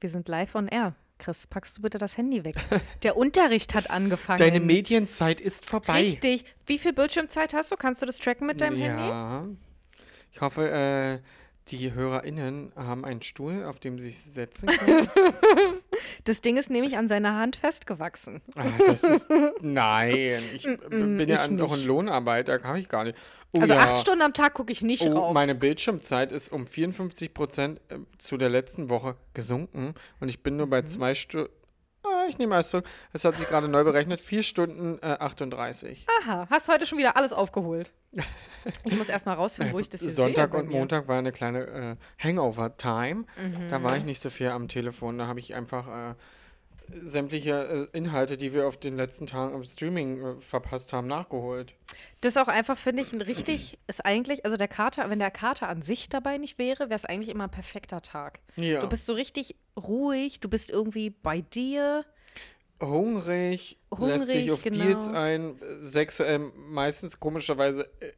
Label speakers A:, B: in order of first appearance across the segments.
A: Wir sind live on air. Chris, packst du bitte das Handy weg? Der Unterricht hat angefangen.
B: Deine Medienzeit ist vorbei.
A: Richtig. Wie viel Bildschirmzeit hast du? Kannst du das tracken mit deinem Handy?
B: Ja. Ich hoffe, äh, die HörerInnen haben einen Stuhl, auf dem sie sich setzen können.
A: Das Ding ist nämlich an seiner Hand festgewachsen.
B: Ah, das ist. Nein, ich
A: Mm,
B: bin ja
A: ich
B: noch ein. Lohnarbeiter, kann ich gar nicht. Oh,
A: Also
B: ja.
A: acht Stunden am Tag gucke ich nicht
B: Oh,
A: rauf.
B: meine Bildschirmzeit ist um 54 Prozent äh, zu der letzten Woche gesunken und ich bin nur
A: Mhm.
B: bei zwei Stunden. Ich nehme zurück. Es hat sich gerade neu berechnet. Vier Stunden äh, 38.
A: Aha, hast heute schon wieder alles aufgeholt. Ich muss erst mal rausfinden, wo ich das hier
B: Sonntag
A: sehe.
B: und. Montag war eine kleine äh, Hangover-Time. Da
A: Mhm.
B: war ich nicht so viel am Telefon. Da habe ich einfach äh, sämtliche äh, Inhalte, die wir auf den letzten Tagen im Streaming äh, verpasst haben, nachgeholt.
A: Das ist auch einfach, finde ich, ein richtig, ist eigentlich, also der Kater, wenn der Kater an sich dabei nicht wäre, wäre es eigentlich immer ein perfekter Tag.
B: Ja.
A: Du bist so richtig ruhig, du bist irgendwie bei dir.
B: Hungrig, lässt dich
A: Hungrig,
B: auf Deals
A: genau.
B: ein, äh, sexuell meistens komischerweise. Äh,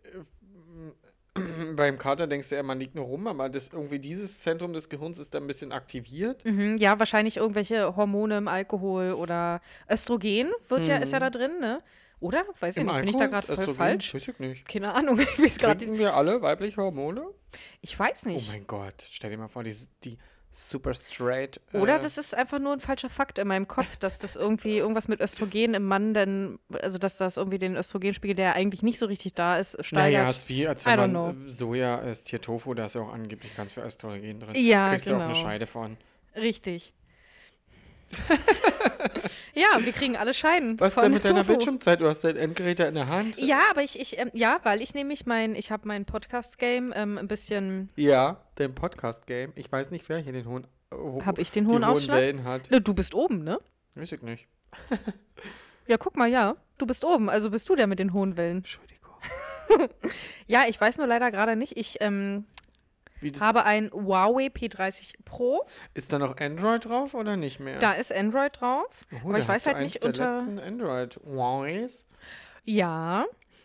B: beim Kater denkst du ja, man liegt nur rum, aber das irgendwie dieses Zentrum des Gehirns ist da ein bisschen aktiviert.
A: Mhm, ja, wahrscheinlich irgendwelche Hormone im Alkohol oder Östrogen wird ja, ist ja da drin, ne? Oder? Weiß ich
B: Im
A: nicht, bin ich da
B: Alkohol
A: gerade voll
B: Östrogen?
A: falsch?
B: Weiß ich nicht.
A: Keine Ahnung, ich weiß gerade
B: Trinken wir alle weibliche Hormone?
A: Ich weiß
B: Oh
A: nicht.
B: mein Gott, stell dir mal vor, die, die super straight.
A: Oder
B: äh,
A: das ist einfach nur ein falscher Fakt in meinem Kopf, dass das irgendwie irgendwas mit Östrogen im Mann denn, also dass das irgendwie den Östrogenspiegel, der eigentlich nicht so richtig da ist, steigert.
B: Naja, ist wie, als wenn man äh, Soja isst, hier Tofu, da ist ja auch angeblich ganz viel Östrogen drin.
A: Ja,
B: Kriegst du auch eine
A: genau.
B: Scheide von.
A: Richtig. Ja, wir kriegen alle Scheiden.
B: Was ist denn mit deiner
A: Tofu.
B: Bildschirmzeit? Du hast dein Endgerät da in der Hand.
A: Ja, aber ich, ich ähm, ja, weil ich nämlich mein, ich habe mein Podcast-Game ähm, ein bisschen,
B: Ja, dein Podcast-Game. Ich weiß nicht, wer hier den hohen. Ho
A: Hab ich den hohen Ausschlag?
B: Wellen hat.
A: Ne, du bist oben, ne?
B: Weiß ich nicht.
A: Ja, guck mal, ja, du bist oben, also bist du der mit den hohen Wellen.
B: Entschuldigung.
A: Ja, ich weiß nur leider gerade nicht. Ich ähm, habe ein Huawei P30 Pro.
B: ist da noch Android drauf oder nicht mehr?
A: Da ist Android drauf.
B: Oh,
A: aber ich weiß halt nicht
B: der
A: unter.
B: letzten Android Huawei's.
A: Ja.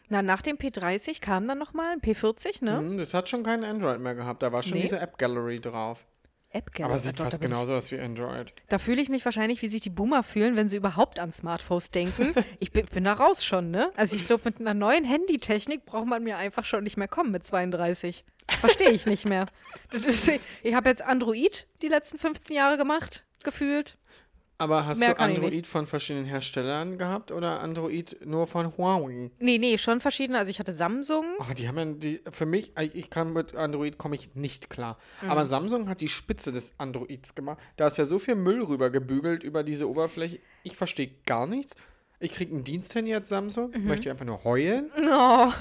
A: Na, nach dem P30 kam dann nochmal ein P40, ne?
B: Hm, das hat schon kein Android mehr gehabt. Da war schon
A: Nee.
B: diese App Gallery drauf.
A: App
B: Aber es sieht fast
A: genau.
B: genauso aus wie Android.
A: Da fühle ich mich wahrscheinlich, wie sich die Boomer fühlen, wenn sie überhaupt an Smartphones denken. Ich bin, bin da raus schon, ne? Also ich glaube, mit einer neuen Handytechnik braucht man mir einfach schon nicht mehr kommen mit 32. Verstehe ich nicht mehr. Ist, ich habe jetzt Android die letzten 15 Jahre gemacht, gefühlt.
B: Aber hast
A: Mehr
B: du
A: ich
B: Android von verschiedenen Herstellern gehabt oder Android nur von Huawei?
A: Nee, nee, schon verschiedene. Also ich hatte Samsung.
B: Ach, die haben ja die, für mich, ich ich kann mit Android komme ich nicht klar. Aber Samsung hat die Spitze des Androids gemacht. Da ist ja so viel Müll rüber gebügelt über diese Oberfläche. Ich verstehe gar nichts. Ich kriege einen Diensthandy als Samsung, möchte einfach nur heulen.
A: Oh.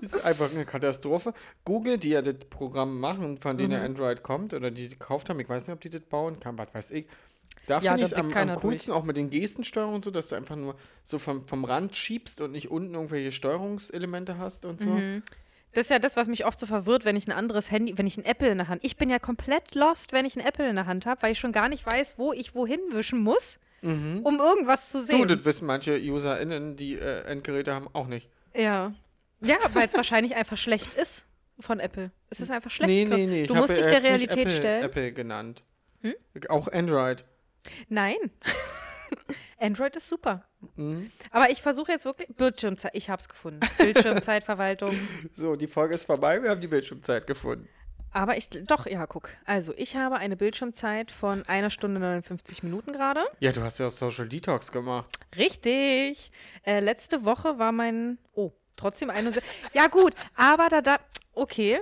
B: Das ist einfach eine Katastrophe. Google, die ja das Programm machen, von denen ja Android kommt oder die gekauft haben, ich weiß nicht, ob die das bauen kann, was weiß ich. Da
A: Ja,
B: finde ich es am, am coolsten, auch mit den Gestensteuerungen und so, dass du einfach nur so vom, vom Rand schiebst und nicht unten irgendwelche Steuerungselemente hast und so.
A: Das ist ja das, was mich oft so verwirrt, wenn ich ein anderes Handy, wenn ich ein Apple in der Hand. Ich bin ja komplett lost, wenn ich ein Apple in der Hand habe, weil ich schon gar nicht weiß, wo ich wohin wischen muss, um irgendwas zu
B: Du,
A: sehen.
B: das wissen manche UserInnen, die äh, Endgeräte haben, auch nicht.
A: ja. Ja, weil es wahrscheinlich einfach schlecht ist von Apple. Es ist einfach schlecht.
B: nee, nee, nee.
A: Du musst dich der Realität
B: Apple,
A: stellen.
B: Apple genannt.
A: Hm?
B: Auch Android.
A: Nein. Android ist super.
B: Mhm.
A: Aber ich versuche jetzt wirklich. Bildschirmzeit. Ich habe es gefunden. Bildschirmzeitverwaltung.
B: So, die Folge ist vorbei, wir haben die Bildschirmzeit gefunden.
A: Aber ich. Doch, ja, guck. Also, ich habe eine Bildschirmzeit von einer Stunde 59 Minuten gerade.
B: Ja, du hast ja Social Detox gemacht.
A: Richtig. Äh, letzte Woche war mein. Oh, trotzdem 61. ja, gut. Aber da, da. Okay.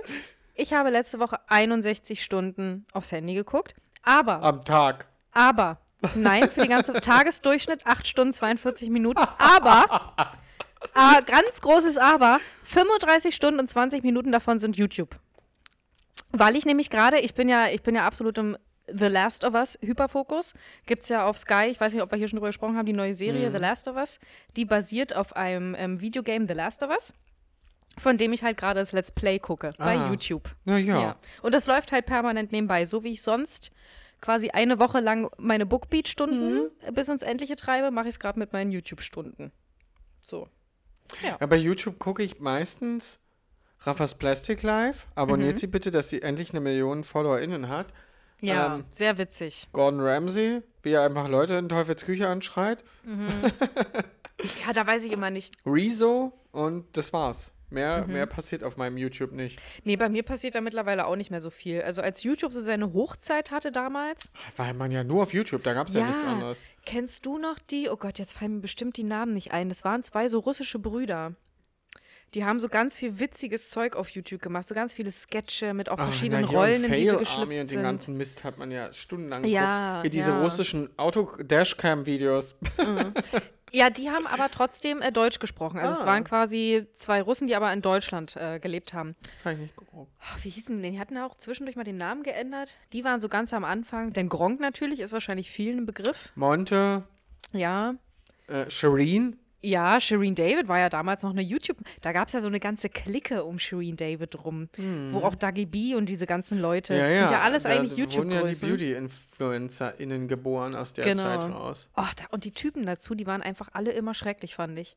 A: Ich habe letzte Woche 61 Stunden aufs Handy geguckt. Aber.
B: Am Tag.
A: Aber, nein, für den ganzen Tagesdurchschnitt 8 Stunden 42 Minuten. Aber, äh, ganz großes Aber, 35 Stunden und 20 Minuten davon sind YouTube. Weil ich nämlich gerade, ich bin ja, ich bin ja absolut im The Last of Us Hyperfokus. Gibt es ja auf Sky, ich weiß nicht, ob wir hier schon drüber gesprochen haben, die neue Serie The Last of Us. Die basiert auf einem ähm, Videogame The Last of Us, von dem ich halt gerade das Let's Play gucke bei
B: Ah.
A: YouTube.
B: Na ja.
A: Ja. Und das läuft halt permanent nebenbei, so wie ich sonst quasi eine Woche lang meine Bookbeat-Stunden bis ins Endliche treibe, mache ich es gerade mit meinen YouTube-Stunden. So.
B: Ja, bei YouTube gucke ich meistens Raffas Plastic Live. Abonniert
A: Mhm.
B: sie bitte, dass sie endlich eine Million FollowerInnen hat.
A: Ja,
B: Ähm,
A: sehr witzig.
B: Gordon Ramsay, wie er einfach Leute in Teufels Küche anschreit.
A: Ja, da weiß ich immer nicht.
B: Rezo und das war's. Mehr,
A: Mhm.
B: mehr passiert auf meinem YouTube nicht.
A: Nee, bei mir passiert da mittlerweile auch nicht mehr so viel. Also als YouTube so seine Hochzeit hatte damals.
B: Weil man ja nur auf YouTube, da gab es ja. nichts anderes.
A: Kennst du noch die? Oh Gott, jetzt fallen mir bestimmt die Namen nicht ein. Das waren zwei so russische Brüder. Die haben so ganz viel witziges Zeug auf YouTube gemacht, so ganz viele Sketche mit auch verschiedenen
B: na, hier und
A: Rollen, in die sie
B: Fail Army
A: geschlüpft
B: und den ganzen Mist hat man ja stundenlang
A: Ja,
B: geguckt. Hier diese
A: ja.
B: russischen Auto-Dashcam-Videos.
A: Ja, die haben aber trotzdem äh, Deutsch gesprochen. Also es
B: Ah.
A: waren quasi zwei Russen, die aber in Deutschland äh, gelebt haben.
B: Das habe ich nicht geguckt.
A: Ah, Wie hießen die denn? Die hatten auch zwischendurch mal den Namen geändert. Die waren so ganz am Anfang. Denn Gronk natürlich ist wahrscheinlich vielen ein Begriff.
B: Monte,
A: Ja.
B: äh, Shireen.
A: Ja, Shireen David war ja damals noch eine YouTube. Da gab es ja so eine ganze Clique um Shireen David rum, wo auch Dougie B und diese ganzen Leute.
B: Ja,
A: das
B: ja.
A: sind ja alles
B: da
A: eigentlich
B: wurden ja die. Beauty-InfluencerInnen geboren aus der
A: Genau.
B: Zeit raus.
A: Oh, da, und die Typen dazu, die waren einfach alle immer schrecklich, fand ich.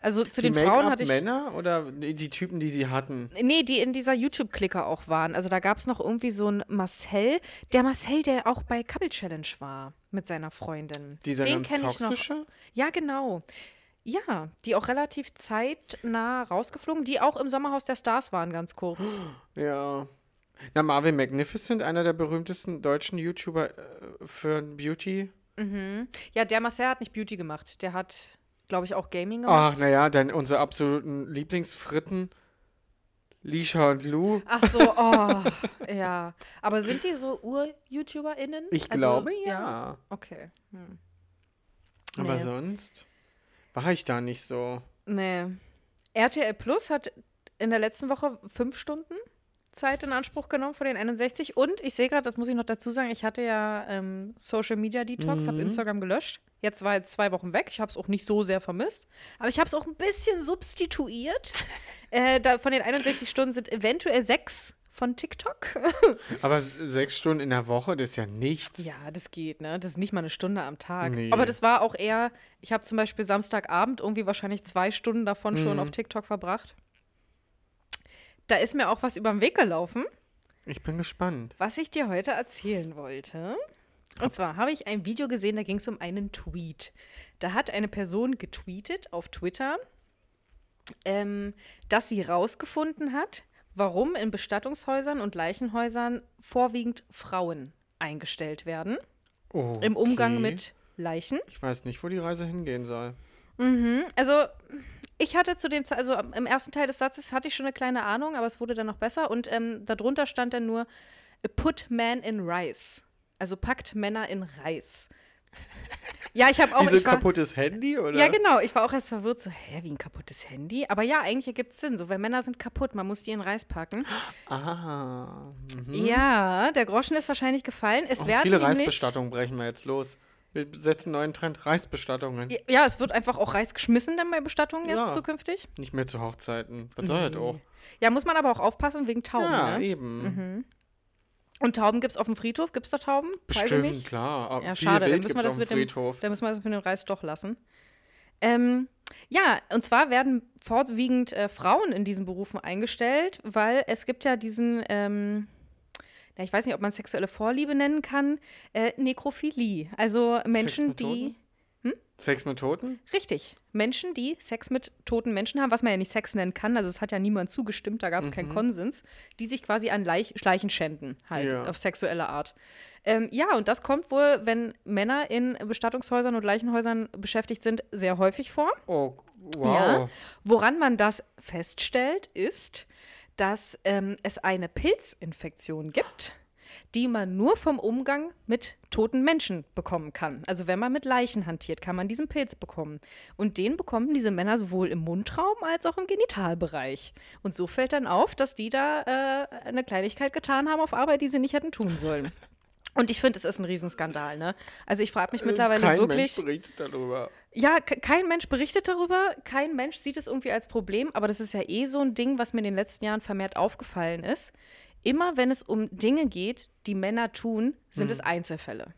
A: Also zu
B: Die
A: den Frauen hatte ich.
B: Make-up-Männer oder die Typen, die sie hatten?
A: Nee, die in dieser YouTube-Clique auch waren. Also da gab es noch irgendwie so einen Marcel. Der Marcel, der auch bei Couple Challenge war mit seiner Freundin.
B: Dieser
A: Den kenne ich noch. Ja, genau. Ja, die auch relativ zeitnah rausgeflogen, die auch im Sommerhaus der Stars waren, ganz kurz.
B: Ja. Na, Marvin Magnificent, einer der berühmtesten deutschen YouTuber äh, für Beauty.
A: Mhm. Ja, der Marcel hat nicht Beauty gemacht. Der hat, glaube ich, auch Gaming gemacht.
B: Ach, naja, dann unsere absoluten Lieblingsfritten. Lisha und Lou.
A: Ach so, oh, ja. Aber sind die so Ur-YouTuberInnen?
B: Ich
A: Also,
B: glaube, ja.
A: Okay. Hm.
B: Aber
A: Nee.
B: sonst war ich da nicht so.
A: Nee. RTL Plus hat in der letzten Woche fünf Stunden Zeit in Anspruch genommen von den 61. Und ich sehe gerade, das muss ich noch dazu sagen, ich hatte ja ähm, Social Media Detox, habe
B: Mhm.
A: Instagram gelöscht. Jetzt war jetzt zwei Wochen weg. Ich habe es auch nicht so sehr vermisst. Aber ich habe es auch ein bisschen substituiert. äh, da, von den 61 Stunden sind eventuell sechs von TikTok.
B: Aber sechs Stunden in der Woche, das ist ja nichts.
A: Ja, das geht, ne? Das ist nicht mal eine Stunde am Tag.
B: Nee.
A: Aber das war auch eher, ich habe zum Beispiel Samstagabend irgendwie wahrscheinlich zwei Stunden davon schon
B: Mhm.
A: auf TikTok verbracht. Da ist mir auch was über den Weg gelaufen,
B: Ich bin gespannt.
A: was ich dir heute erzählen wollte. Und zwar habe ich ein Video gesehen, da ging es um einen Tweet. Da hat eine Person getweetet auf Twitter, ähm, dass sie rausgefunden hat, warum in Bestattungshäusern und Leichenhäusern vorwiegend Frauen eingestellt werden im Umgang
B: Okay.
A: mit Leichen.
B: Ich weiß nicht, wo die Reise hingehen soll.
A: Mhm. Also ich hatte zu dem, also im ersten Teil des Satzes hatte ich schon eine kleine Ahnung, aber es wurde dann noch besser und ähm, darunter stand dann nur Put man in Rice. Also packt Männer in Reis. Ja, ich habe auch.
B: Wie so ein
A: war,
B: kaputtes Handy, oder?
A: ja, genau. Ich war auch erst verwirrt, so, hä, wie ein kaputtes Handy? Aber ja, eigentlich ergibt es Sinn. So, weil Männer sind kaputt, man muss die in Reis packen.
B: Ah. Mhm.
A: Ja, der Groschen ist wahrscheinlich gefallen. Es
B: Oh,
A: werden
B: viele Reisbestattungen brechen wir jetzt los. Wir setzen einen neuen Trend. Reisbestattungen.
A: Ja, es wird einfach auch Reis geschmissen dann bei Bestattungen jetzt
B: Ja.
A: zukünftig.
B: Nicht mehr zu Hochzeiten. Was soll das auch?
A: Ja, muss man aber auch aufpassen wegen Tauben.
B: Ja,
A: ne?
B: eben.
A: Und Tauben gibt es auf dem Friedhof? Gibt es da Tauben?
B: Bestimmt,
A: nicht.
B: klar.
A: Ja,
B: viel
A: schade, dann müssen wir das mit dem,
B: Friedhof.
A: dann müssen wir das mit dem Reis doch lassen. Ähm, ja, und zwar werden vorwiegend äh, Frauen in diesen Berufen eingestellt, weil es gibt ja diesen, ähm, na, ich weiß nicht, ob man sexuelle Vorliebe nennen kann, äh, Nekrophilie. Also Menschen, die.
B: Sex mit Toten?
A: Richtig. Menschen, die Sex mit toten Menschen haben, was man ja nicht Sex nennen kann, also es hat ja niemand zugestimmt, da gab es keinen Konsens, die sich quasi an Leich Schleichen schänden, halt,
B: Ja.
A: auf sexuelle Art. Ähm, ja, und das kommt wohl, wenn Männer in Bestattungshäusern und Leichenhäusern beschäftigt sind, sehr häufig vor.
B: Oh, wow.
A: Ja. Woran man das feststellt, ist, dass ähm, es eine Pilzinfektion gibt, die man nur vom Umgang mit toten Menschen bekommen kann. Also wenn man mit Leichen hantiert, kann man diesen Pilz bekommen. Und den bekommen diese Männer sowohl im Mundraum als auch im Genitalbereich. Und so fällt dann auf, dass die da äh, eine Kleinigkeit getan haben auf Arbeit, die sie nicht hätten tun sollen. Und ich finde, es ist ein Riesenskandal, ne? Also ich frage mich mittlerweile
B: Kein
A: wirklich.
B: Mensch berichtet darüber.
A: Ja, ke- kein Mensch berichtet darüber, kein Mensch sieht es irgendwie als Problem, aber das ist ja eh so ein Ding, was mir in den letzten Jahren vermehrt aufgefallen ist. Immer wenn es um Dinge geht, die Männer tun, sind es Einzelfälle.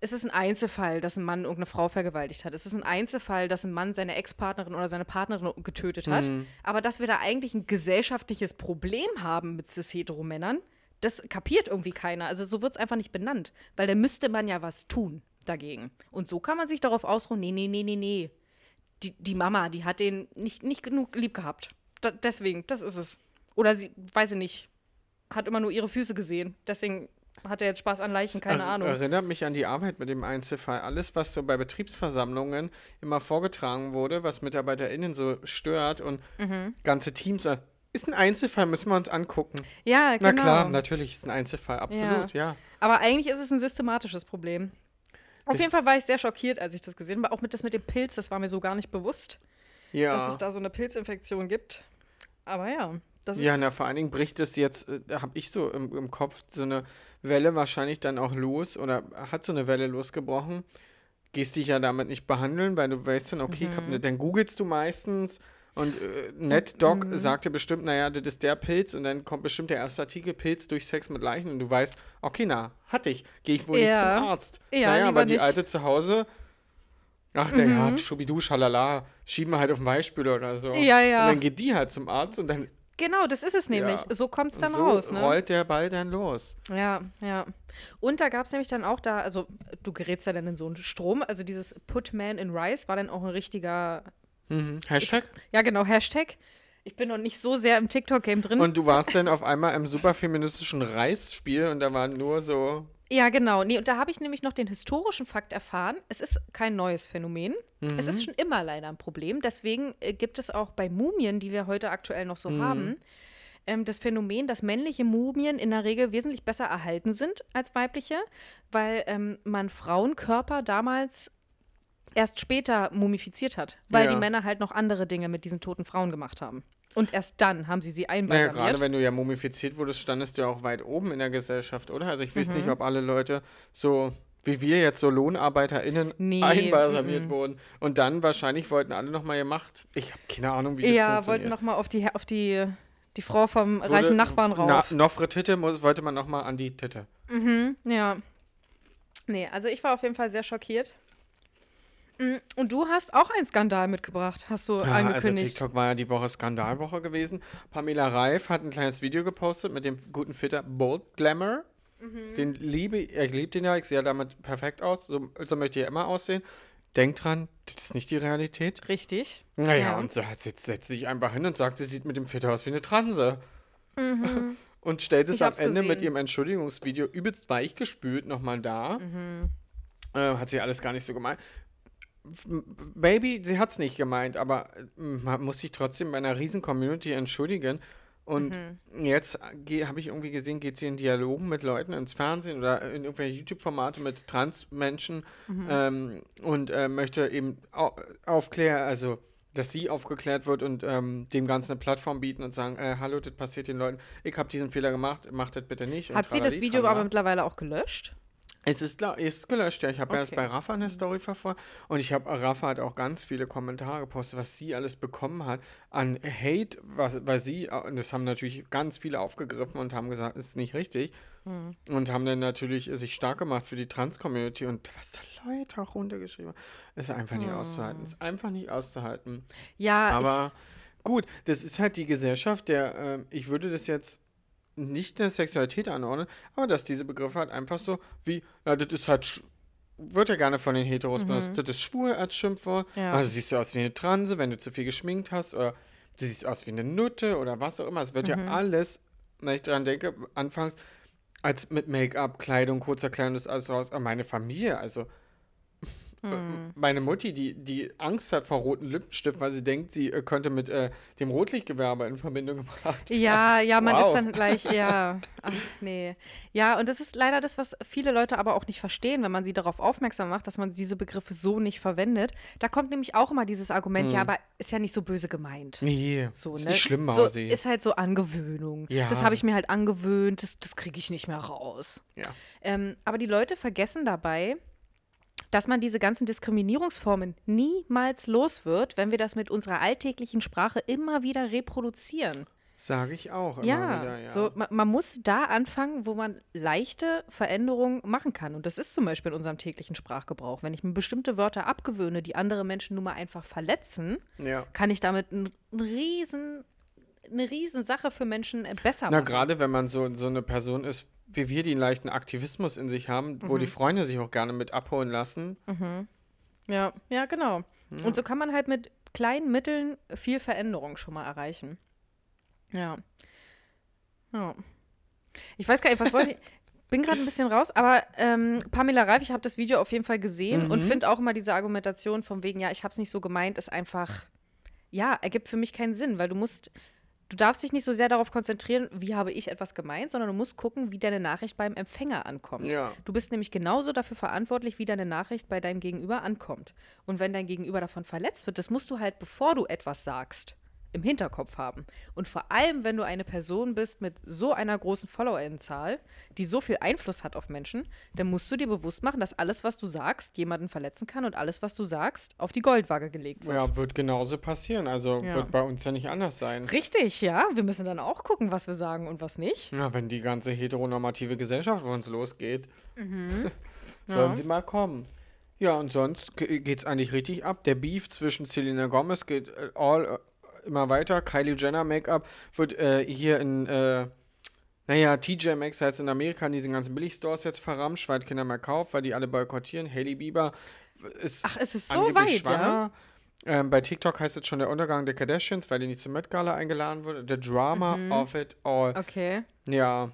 A: Es ist ein Einzelfall, dass ein Mann irgendeine Frau vergewaltigt hat. Es ist ein Einzelfall, dass ein Mann seine Ex-Partnerin oder seine Partnerin getötet hat. Aber dass wir da eigentlich ein gesellschaftliches Problem haben mit cis-hetero-Männern, Das kapiert irgendwie keiner. Also so wird es einfach nicht benannt, weil da müsste man ja was tun dagegen. Und so kann man sich darauf ausruhen, nee, nee, nee, nee, nee. Die, die Mama, die hat den nicht, nicht genug lieb gehabt. Da, deswegen, das ist es. Oder sie, weiß ich nicht, hat immer nur ihre Füße gesehen. Deswegen hat er jetzt Spaß an Leichen, keine
B: Er-
A: Ahnung.
B: Erinnert mich an die Arbeit mit dem Einzelfall. Alles, was so bei Betriebsversammlungen immer vorgetragen wurde, was MitarbeiterInnen so stört und
A: Mhm.
B: ganze Teams, äh, ist ein Einzelfall, müssen wir uns angucken.
A: Ja,
B: Na
A: genau.
B: klar, natürlich ist ein Einzelfall, absolut, ja.
A: Aber eigentlich ist es ein systematisches Problem. Auf
B: Das-
A: jeden Fall war ich sehr schockiert, als ich das gesehen habe. Auch mit das mit dem Pilz, das war mir so gar nicht bewusst,
B: Ja.
A: dass es da so eine Pilzinfektion gibt. Aber ja, das
B: Ja, na, vor allen Dingen bricht es jetzt, äh, da habe ich so im, im Kopf so eine Welle wahrscheinlich dann auch los oder hat so eine Welle losgebrochen. Gehst dich ja damit nicht behandeln, weil du weißt dann, okay,
A: Mhm.
B: ne, dann googelst du meistens und äh, NetDoc
A: Mhm.
B: sagte bestimmt, naja, das ist der Pilz und dann kommt bestimmt der erste Artikel, Pilz durch Sex mit Leichen und du weißt, okay, na, hatte ich, gehe ich wohl nicht
A: Ja.
B: zum Arzt.
A: Ja,
B: naja, aber die
A: nicht.
B: alte zu Hause, ach, der
A: Mhm.
B: hat Schubidu, schalala, schieben wir halt auf den Weichspüler oder so.
A: Ja, ja.
B: Und dann geht die halt zum Arzt und dann
A: genau, das ist es nämlich.
B: Ja.
A: So kommt es dann
B: so
A: raus, ne?
B: rollt der Ball dann los.
A: Ja, ja. Und da gab es nämlich dann auch da, also du gerätst ja dann in so einen Strom, also dieses Put Man in Rice war dann auch ein richtiger,
B: Mhm. Hashtag.
A: ja genau, Hashtag. Ich bin noch nicht so sehr im TikTok-Game drin.
B: Und du warst dann auf einmal im super feministischen Reisspiel und da waren nur so.
A: Ja, genau. Nee, und da habe ich nämlich noch den historischen Fakt erfahren. Es ist kein neues Phänomen. Es ist schon immer leider ein Problem. Deswegen äh, gibt es auch bei Mumien, die wir heute aktuell noch so haben, ähm, das Phänomen, dass männliche Mumien in der Regel wesentlich besser erhalten sind als weibliche, weil ähm, man Frauenkörper damals erst später mumifiziert hat, weil
B: Ja.
A: die Männer halt noch andere Dinge mit diesen toten Frauen gemacht haben. Und erst dann haben sie sie
B: Naja,
A: einbalsamiert.
B: gerade wenn du ja mumifiziert wurdest, standest du ja auch weit oben in der Gesellschaft, oder? Also ich weiß
A: Mhm.
B: nicht, ob alle Leute so wie wir jetzt so LohnarbeiterInnen
A: Nee,
B: einbalsamiert
A: mm,
B: wurden. Und dann wahrscheinlich wollten alle nochmal gemacht. Ich habe keine Ahnung, wie das
A: ja,
B: funktioniert.
A: wollten nochmal auf die, auf die, die Frau vom
B: Wurde-
A: reichen Nachbarn rauf.
B: Na, Nofre Titte muss, wollte man nochmal an die Titte.
A: Mhm, ja. Nee, also ich war auf jeden Fall sehr schockiert. Mm, Und du hast auch einen Skandal mitgebracht, hast du
B: Ja, also
A: angekündigt.
B: TikTok war ja die Woche Skandalwoche gewesen. Pamela Reif hat ein kleines Video gepostet mit dem guten Filter Bold Glamour.
A: Mhm.
B: Den liebe ich, liebe den ja, ich sehe damit perfekt aus. So, so möchte ich ja immer aussehen. Denkt dran, das ist nicht die Realität.
A: Richtig.
B: Naja,
A: Ja.
B: und so setzt, setzt sich einfach hin und sagt, sie sieht mit dem Filter aus wie eine Transe. und stellt es
A: Mhm. Ich
B: am Ende mit
A: gesehen.
B: ihrem Entschuldigungsvideo übelst weich gespült nochmal da.
A: Mhm.
B: Äh, hat sie alles gar nicht so gemeint. Baby, sie hat es nicht gemeint, aber äh, man muss sich trotzdem bei einer riesen Community entschuldigen. Und
A: Mhm.
B: jetzt habe ich irgendwie gesehen, geht sie in Dialogen mit Leuten ins Fernsehen oder in irgendwelche YouTube-Formate mit Trans-Menschen
A: Mhm.
B: ähm, und äh, möchte eben au aufklären, also dass sie aufgeklärt wird und ähm, dem Ganzen eine Plattform bieten und sagen, äh, hallo, das passiert den Leuten, ich habe diesen Fehler gemacht, macht das bitte nicht.
A: Hat sie das Video aber mittlerweile auch gelöscht?
B: Es ist, ist gelöscht, ja. Ich habe erst
A: Okay. Mhm.
B: bei Rafa eine Story verfolgt und ich habe, Rafa hat auch ganz viele Kommentare gepostet, was sie alles bekommen hat an Hate, was, weil sie, äh, und das haben natürlich ganz viele aufgegriffen und haben gesagt, ist nicht richtig
A: Mhm.
B: und haben dann natürlich sich stark gemacht für die Trans-Community und was da Leute auch runtergeschrieben haben, ist einfach nicht auszuhalten. Ist einfach nicht auszuhalten.
A: Ja,
B: Aber gut, das ist halt die Gesellschaft, der, ähm, ich würde das jetzt nicht der Sexualität anordnen, aber dass diese Begriffe halt einfach so wie, ja, das ist halt, wird ja gerne von den Heteros benutzt, das ist schwul als Schimpfwort,
A: Mhm. Ja.
B: also siehst du aus wie eine Transe, wenn du zu viel geschminkt hast, oder du siehst aus wie eine Nutte oder was auch immer. Es wird
A: Mhm.
B: ja alles, wenn ich daran denke, anfangs als mit Make-up, Kleidung, kurzer Kleidung, das alles raus, aber meine Familie, also
A: Hm.
B: meine Mutti, die, die Angst hat vor roten Lippenstift, weil sie denkt, sie äh, könnte mit äh, dem Rotlichtgewerbe in Verbindung gebracht werden.
A: Ja, ja, man
B: Wow.
A: ist dann gleich, ja. Ach, nee. Ja, und das ist leider das, was viele Leute aber auch nicht verstehen, wenn man sie darauf aufmerksam macht, dass man diese Begriffe so nicht verwendet. Da kommt nämlich auch immer dieses Argument, ja, aber ist ja nicht so böse gemeint.
B: Nee,
A: So,
B: ist
A: ne?
B: nicht schlimm,
A: so,
B: Mausi.
A: Ist halt so Angewöhnung.
B: Ja.
A: Das habe ich mir halt angewöhnt, das, das kriege ich nicht mehr raus.
B: ja.
A: Ähm, aber die Leute vergessen dabei, dass man diese ganzen Diskriminierungsformen niemals los wird, wenn wir das mit unserer alltäglichen Sprache immer wieder reproduzieren.
B: Sage ich auch immer
A: Ja,
B: wieder, ja.
A: So, man, man muss da anfangen, wo man leichte Veränderungen machen kann. Und das ist zum Beispiel in unserem täglichen Sprachgebrauch. Wenn ich mir bestimmte Wörter abgewöhne, die andere Menschen nun mal einfach verletzen,
B: ja.
A: kann ich damit einen, einen riesen eine Riesensache für Menschen äh, besser
B: Na,
A: machen.
B: gerade wenn man so, so eine Person ist, wie wir, die einen leichten Aktivismus in sich haben, wo
A: Mhm.
B: die Freunde sich auch gerne mit abholen lassen.
A: Ja, ja, genau. Und so kann man halt mit kleinen Mitteln viel Veränderung schon mal erreichen. Ja. Ja. Ich weiß gar nicht, was wollte ich. Bin gerade ein bisschen raus, aber ähm, Pamela Reif, ich habe das Video auf jeden Fall gesehen und finde auch immer diese Argumentation von wegen, ja, ich habe es nicht so gemeint, ist einfach, ja, ergibt für mich keinen Sinn, weil du musst, du darfst dich nicht so sehr darauf konzentrieren, wie habe ich etwas gemeint, sondern du musst gucken, wie deine Nachricht beim Empfänger ankommt.
B: Ja.
A: Du bist nämlich genauso dafür verantwortlich, wie deine Nachricht bei deinem Gegenüber ankommt. Und wenn dein Gegenüber davon verletzt wird, das musst du halt, bevor du etwas sagst, im Hinterkopf haben. Und vor allem, wenn du eine Person bist mit so einer großen Followerinnenzahl, die so viel Einfluss hat auf Menschen, dann musst du dir bewusst machen, dass alles, was du sagst, jemanden verletzen kann und alles, was du sagst, auf die Goldwaage gelegt wird.
B: Ja, wird genauso passieren. Also
A: Ja.
B: wird bei uns ja nicht anders sein.
A: Richtig, ja. Wir müssen dann auch gucken, was wir sagen und was nicht.
B: Ja, wenn die ganze heteronormative Gesellschaft auf uns losgeht, sollen
A: Ja.
B: sie mal kommen. Ja, und sonst ge- geht's eigentlich richtig ab. Der Beef zwischen Selena Gomez geht äh, all immer weiter. Kylie Jenner Make-up wird äh, hier in, äh, naja, TJ Maxx heißt in Amerika in diesen ganzen Billigstores jetzt verramscht, weil Kinder mehr kauft, weil die alle boykottieren. Hailey Bieber ist
A: Ach, es ist so weit, ja?
B: schwanger. Ähm, bei TikTok heißt es schon der Untergang der Kardashians, weil die nicht zur Met Gala eingeladen wurde. The Drama of it all.
A: Okay.
B: Ja.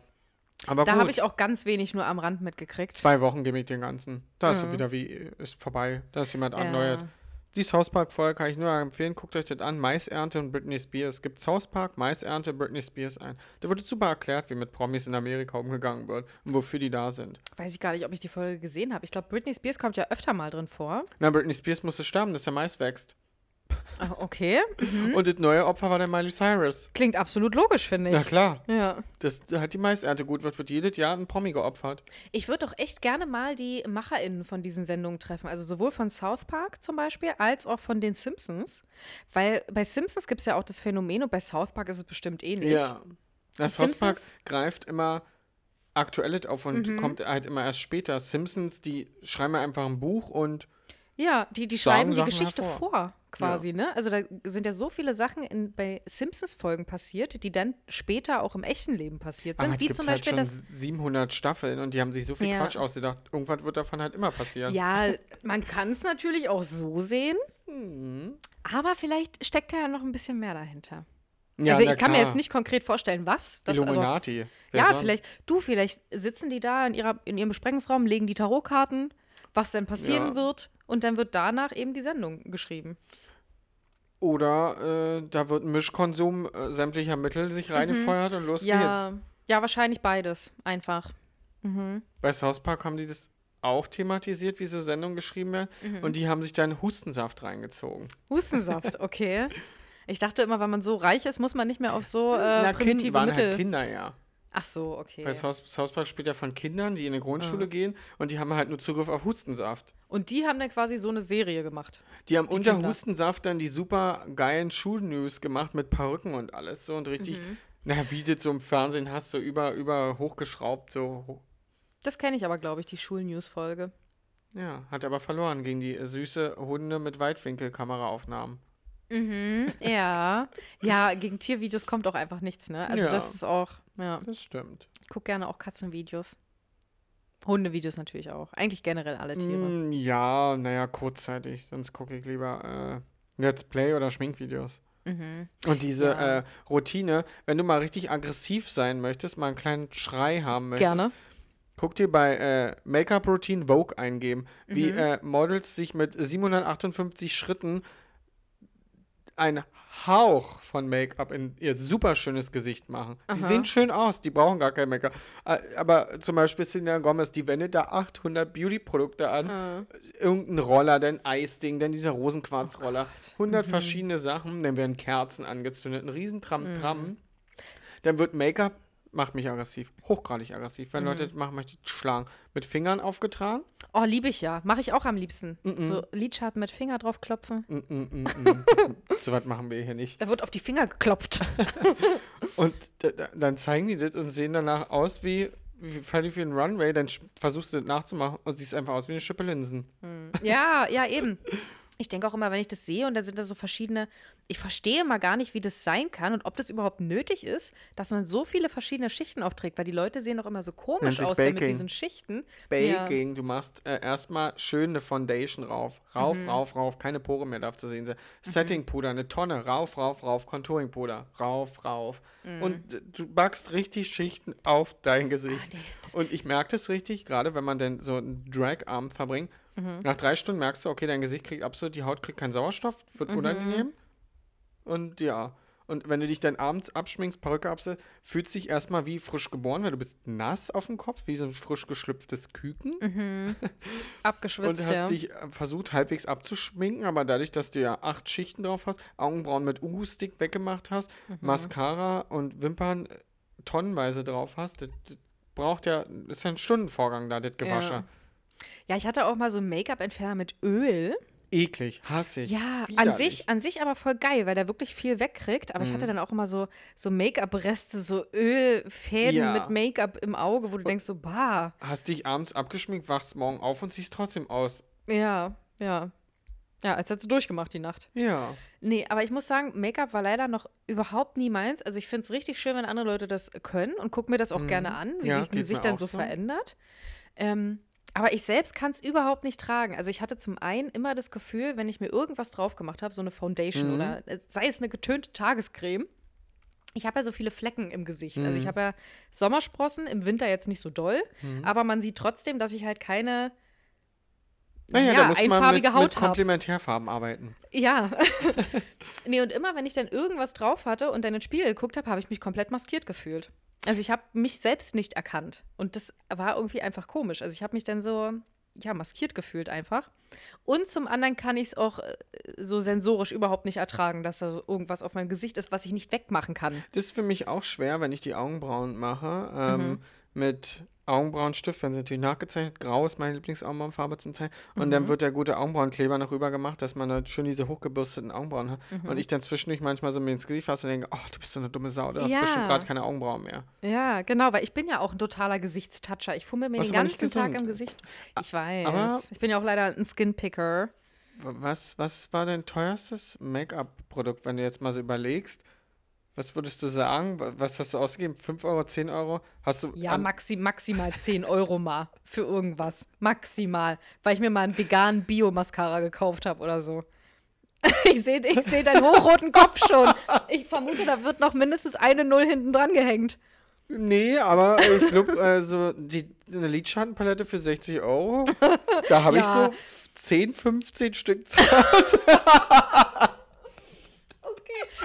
B: Aber
A: Mhm. Da habe ich auch ganz wenig nur am Rand mitgekriegt.
B: Zwei Wochen gebe ich den ganzen. Da ist
A: Mhm.
B: wieder wie, ist vorbei. Da ist jemand
A: Ja.
B: erneuert. Die South Park-Folge kann ich nur empfehlen. Guckt euch das an. Maisernte und Britney Spears. Es gibt South Park, Maisernte, Britney Spears ein. Da wird super erklärt, wie mit Promis in Amerika umgegangen wird und wofür die da sind.
A: Weiß ich gar nicht, ob ich die Folge gesehen habe. Ich glaube, Britney Spears kommt ja öfter mal drin vor.
B: Na, Britney Spears musste sterben, dass der Mais wächst.
A: Ah, Okay.
B: Und das neue Opfer war der Miley Cyrus.
A: Klingt absolut logisch, finde
B: Na
A: ich.
B: klar,
A: Ja.
B: dass halt die Maisernte gut wird, wird jedes Jahr ein Promi geopfert.
A: Ich würde doch echt gerne mal die MacherInnen von diesen Sendungen treffen. Also sowohl von South Park zum Beispiel, als auch von den Simpsons. Weil bei Simpsons gibt es ja auch das Phänomen und bei South Park ist es bestimmt ähnlich.
B: Ja. Das South Park greift immer Aktuelles auf und
A: Mhm.
B: kommt halt immer erst später. Simpsons, die schreiben einfach ein Buch und
A: Ja, die, die schreiben die Geschichte
B: hervor.
A: vor, quasi, ne? Also da sind ja so viele Sachen in, bei Simpsons-Folgen passiert, die dann später auch im echten Leben passiert sind.
B: Aber
A: wie zum
B: halt
A: Beispiel
B: schon
A: das
B: 700 Staffeln und die haben sich so viel
A: Ja.
B: Quatsch ausgedacht. Irgendwas wird davon halt immer passieren.
A: Ja, man kann es natürlich auch so sehen,
B: Mhm.
A: aber vielleicht steckt da ja noch ein bisschen mehr dahinter.
B: Ja,
A: also ich kann mir
B: klar.
A: jetzt nicht konkret vorstellen, was. Das
B: Illuminati.
A: Ja,
B: sonst?
A: vielleicht, du, vielleicht sitzen die da in, ihrer, in ihrem Besprechungsraum, legen die Tarotkarten, was denn passieren
B: Ja.
A: wird und dann wird danach eben die Sendung geschrieben.
B: Oder äh, da wird ein Mischkonsum äh, sämtlicher Mittel sich reingefeuert und los geht's.
A: Mhm. Ja, ja, wahrscheinlich beides, einfach. Mhm.
B: Bei South Park haben die das auch thematisiert, wie so Sendungen geschrieben werden.
A: Mhm.
B: Und die haben sich dann Hustensaft reingezogen.
A: Hustensaft, okay. Ich dachte immer, wenn man so reich ist, muss man nicht mehr auf so äh,
B: Na, kind,
A: primitive
B: waren
A: Mittel.
B: halt Kinder, ja.
A: Ach so, okay.
B: Bei South, South Park spielt ja von Kindern, die in eine Grundschule gehen und die haben halt nur Zugriff auf Hustensaft.
A: Und die haben dann quasi so eine Serie gemacht.
B: Die haben unter
A: Kinder.
B: Hustensaft dann die super geilen Schulnews gemacht mit Perücken und alles so und richtig,
A: Mhm.
B: na, wie du das so im Fernsehen hast, so über, über hochgeschraubt, so.
A: Das kenne ich aber, glaube ich, die Schulnews-Folge.
B: Ja, hat aber verloren gegen die süße Hunde mit Weitwinkelkameraaufnahmen.
A: Mhm, ja. Ja, gegen Tiervideos kommt auch einfach nichts, ne? Also
B: Ja.
A: das ist auch, ja.
B: Das stimmt.
A: Ich gucke gerne auch Katzenvideos. Hundevideos natürlich auch. Eigentlich generell alle Tiere.
B: Mm, ja, naja, kurzzeitig. Sonst gucke ich lieber äh, Let's Play oder Schminkvideos.
A: Mhm.
B: Und diese
A: Ja.
B: äh, Routine, wenn du mal richtig aggressiv sein möchtest, mal einen kleinen Schrei haben möchtest,
A: Gerne.
B: guck dir bei äh, Make-up Routine Vogue eingeben, wie
A: Mhm.
B: äh, Models sich mit 758 Schritten ein Hauch von Make-up in ihr super schönes Gesicht machen. Die
A: Aha.
B: sehen schön aus, die brauchen gar kein Make-up. Äh, Aber zum Beispiel Selena Gomez, die wendet da 800 Beauty-Produkte an.
A: Äh,
B: Irgendein Roller, dann Eisding, dann dieser Rosenquarzroller.
A: Oh
B: 100
A: Mhm.
B: verschiedene Sachen, dann werden Kerzen angezündet, ein riesen Tram-Tram.
A: Mhm.
B: Dann wird Make-up, macht mich aggressiv, hochgradig aggressiv. Wenn
A: Mhm.
B: Leute das machen, möchte ich schlagen. Mit Fingern aufgetragen.
A: Oh, liebe ich ja. Mache ich auch am liebsten.
B: Mhm.
A: So Lidschatten mit Finger drauf klopfen.
B: Mm, mm, mm, mm. so was machen wir hier nicht.
A: Da wird auf die Finger geklopft.
B: Und da- da- dann zeigen die das und sehen danach aus wie, wie völlig wie ein Runway. Dann versuchst du das nachzumachen und siehst einfach aus wie eine Schippe Linsen.
A: ja, ja, eben. Ich denke auch immer, wenn ich das sehe und dann sind da so verschiedene, ich verstehe mal gar nicht, wie das sein kann und ob das überhaupt nötig ist, dass man so viele verschiedene Schichten aufträgt, weil die Leute sehen doch immer so komisch aus mit diesen Schichten. Ja.
B: Baking, du machst äh, erstmal schön eine Foundation rauf. Rauf,
A: Mhm.
B: rauf, rauf, keine Pore mehr darf zu sehen sein. Settingpuder, eine Tonne, rauf, rauf, rauf, Contouringpuder, rauf, rauf. Und äh, du backst richtig Schichten auf dein Gesicht.
A: Ah, nee,
B: Und ich merke das richtig, gerade wenn man dann so einen Drag-Arm verbringt.
A: Mhm.
B: Nach drei Stunden merkst du, okay, dein Gesicht kriegt absolut, die Haut kriegt keinen Sauerstoff,
A: Mhm.
B: wird unangenehm. Und ja. Und wenn du dich dann abends abschminkst, Perücke absetzt, fühlst dich erstmal wie frisch geboren, weil du bist nass auf dem Kopf, wie so ein frisch geschlüpftes Küken.
A: Mhm.
B: Und
A: Abgeschwitzt,
B: hast
A: ja.
B: dich äh, versucht, halbwegs abzuschminken, aber dadurch, dass du ja acht Schichten drauf hast, Augenbrauen mit Uhu-Stick weggemacht hast,
A: Mhm.
B: Mascara und Wimpern äh, tonnenweise drauf hast, das, das braucht ja, ist ja ein Stundenvorgang da, das Gewasche.
A: Ja. Ja, ich hatte auch mal so einen Make-up-Entferner mit Öl.
B: Eklig, hasse ich.
A: Ja, an sich, an sich aber voll geil, weil der wirklich viel wegkriegt. Aber ich
B: Mhm.
A: hatte dann auch immer so, so Make-up-Reste, so Ölfäden
B: Ja.
A: mit Make-up im Auge, wo du denkst so, bah.
B: Hast dich abends abgeschminkt, wachst morgen auf und siehst trotzdem aus.
A: Ja, ja. Ja, als hättest du durchgemacht die Nacht.
B: Ja.
A: Nee, aber ich muss sagen, Make-up war leider noch überhaupt nie meins. Also ich finde es richtig schön, wenn andere Leute das können und gucke mir das auch
B: Mhm.
A: gerne an, wie
B: Ja,
A: sich Gesicht dann so
B: so.
A: verändert. Ähm, aber ich selbst kann es überhaupt nicht tragen. Also ich hatte zum einen immer das Gefühl, wenn ich mir irgendwas drauf gemacht habe, so eine Foundation
B: Mhm.
A: oder äh, sei es eine getönte Tagescreme, ich habe ja so viele Flecken im Gesicht. Also ich
B: Mhm.
A: habe ja Sommersprossen, im Winter jetzt nicht so doll,
B: Mhm.
A: aber man sieht trotzdem, dass ich halt keine
B: Naja,
A: ja,
B: da muss man mit,
A: einfarbige
B: mit
A: Haut habe.
B: Komplementärfarben arbeiten.
A: Ja. nee, und immer, wenn ich dann irgendwas drauf hatte und dann ins Spiegel geguckt habe, habe ich mich komplett maskiert gefühlt. Also ich habe mich selbst nicht erkannt. Und das war irgendwie einfach komisch. Also ich habe mich dann so, ja, maskiert gefühlt einfach. Und zum anderen kann ich es auch äh, so sensorisch überhaupt nicht ertragen, dass da so irgendwas auf meinem Gesicht ist, was ich nicht wegmachen kann.
B: Das ist für mich auch schwer, wenn ich die Augenbrauen mache. Ähm,
A: Mhm.
B: Mit Augenbrauenstift, wenn sie natürlich nachgezeichnet. Grau ist meine Lieblingsaugenbrauenfarbe zum Teil. Und
A: Mhm.
B: dann wird der gute Augenbrauenkleber noch rüber gemacht, dass man halt schön diese hochgebürsteten Augenbrauen hat.
A: Mhm.
B: Und ich dann zwischendurch manchmal so mir ins Gesicht fasse und denke, oh, du bist so eine dumme Sau, du hast
A: Ja.
B: bestimmt gerade keine Augenbrauen mehr.
A: Ja, genau, weil ich bin ja auch ein totaler Gesichtstoucher. Ich fummel mir
B: Was
A: den ganzen Tag im. Gesicht. Ich weiß.
B: aber-
A: ich bin ja auch leider ein Skinpicker.
B: Was, was war dein teuerstes Make-up-Produkt, wenn du jetzt mal so überlegst? Was würdest du sagen? Was hast du ausgegeben? 5 Euro, 10 Euro? Hast du
A: Ja, maxi maximal 10 Euro mal für irgendwas. Maximal. Weil ich mir mal einen veganen Bio-Mascara gekauft habe oder so. Ich sehe ich seh deinen hochroten Kopf schon. Ich vermute, da wird noch mindestens eine Null hinten dran gehängt.
B: Nee, aber ich glaube, also die, eine Lidschattenpalette für 60 Euro, da habe ich
A: Ja.
B: so 10, 15 Stück zu Hause.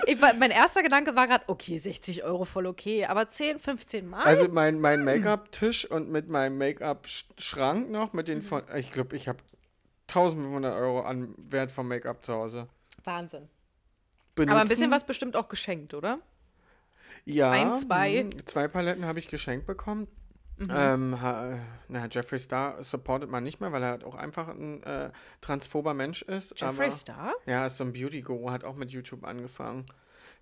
A: Ich, mein erster Gedanke war gerade, okay, 60 Euro voll okay, aber 10, 15 Mal?
B: Also mein, mein Make-up-Tisch und mit meinem Make-up-Schrank noch, mit den von, ich glaube, ich habe 1500 Euro an Wert vom Make-up zu Hause.
A: Wahnsinn.
B: Benutzen,
A: Aber ein bisschen was bestimmt auch geschenkt, oder?
B: Ja,
A: ein, zwei.
B: mhm, Zwei Paletten habe ich geschenkt bekommen.
A: Mhm.
B: Ähm, ha, na, Jeffree Star supportet man nicht mehr, weil er halt auch einfach ein äh, transphober Mensch ist.
A: Jeffree
B: aber,
A: Star?
B: Ja, ist so ein Beauty-Guru, hat auch mit YouTube angefangen.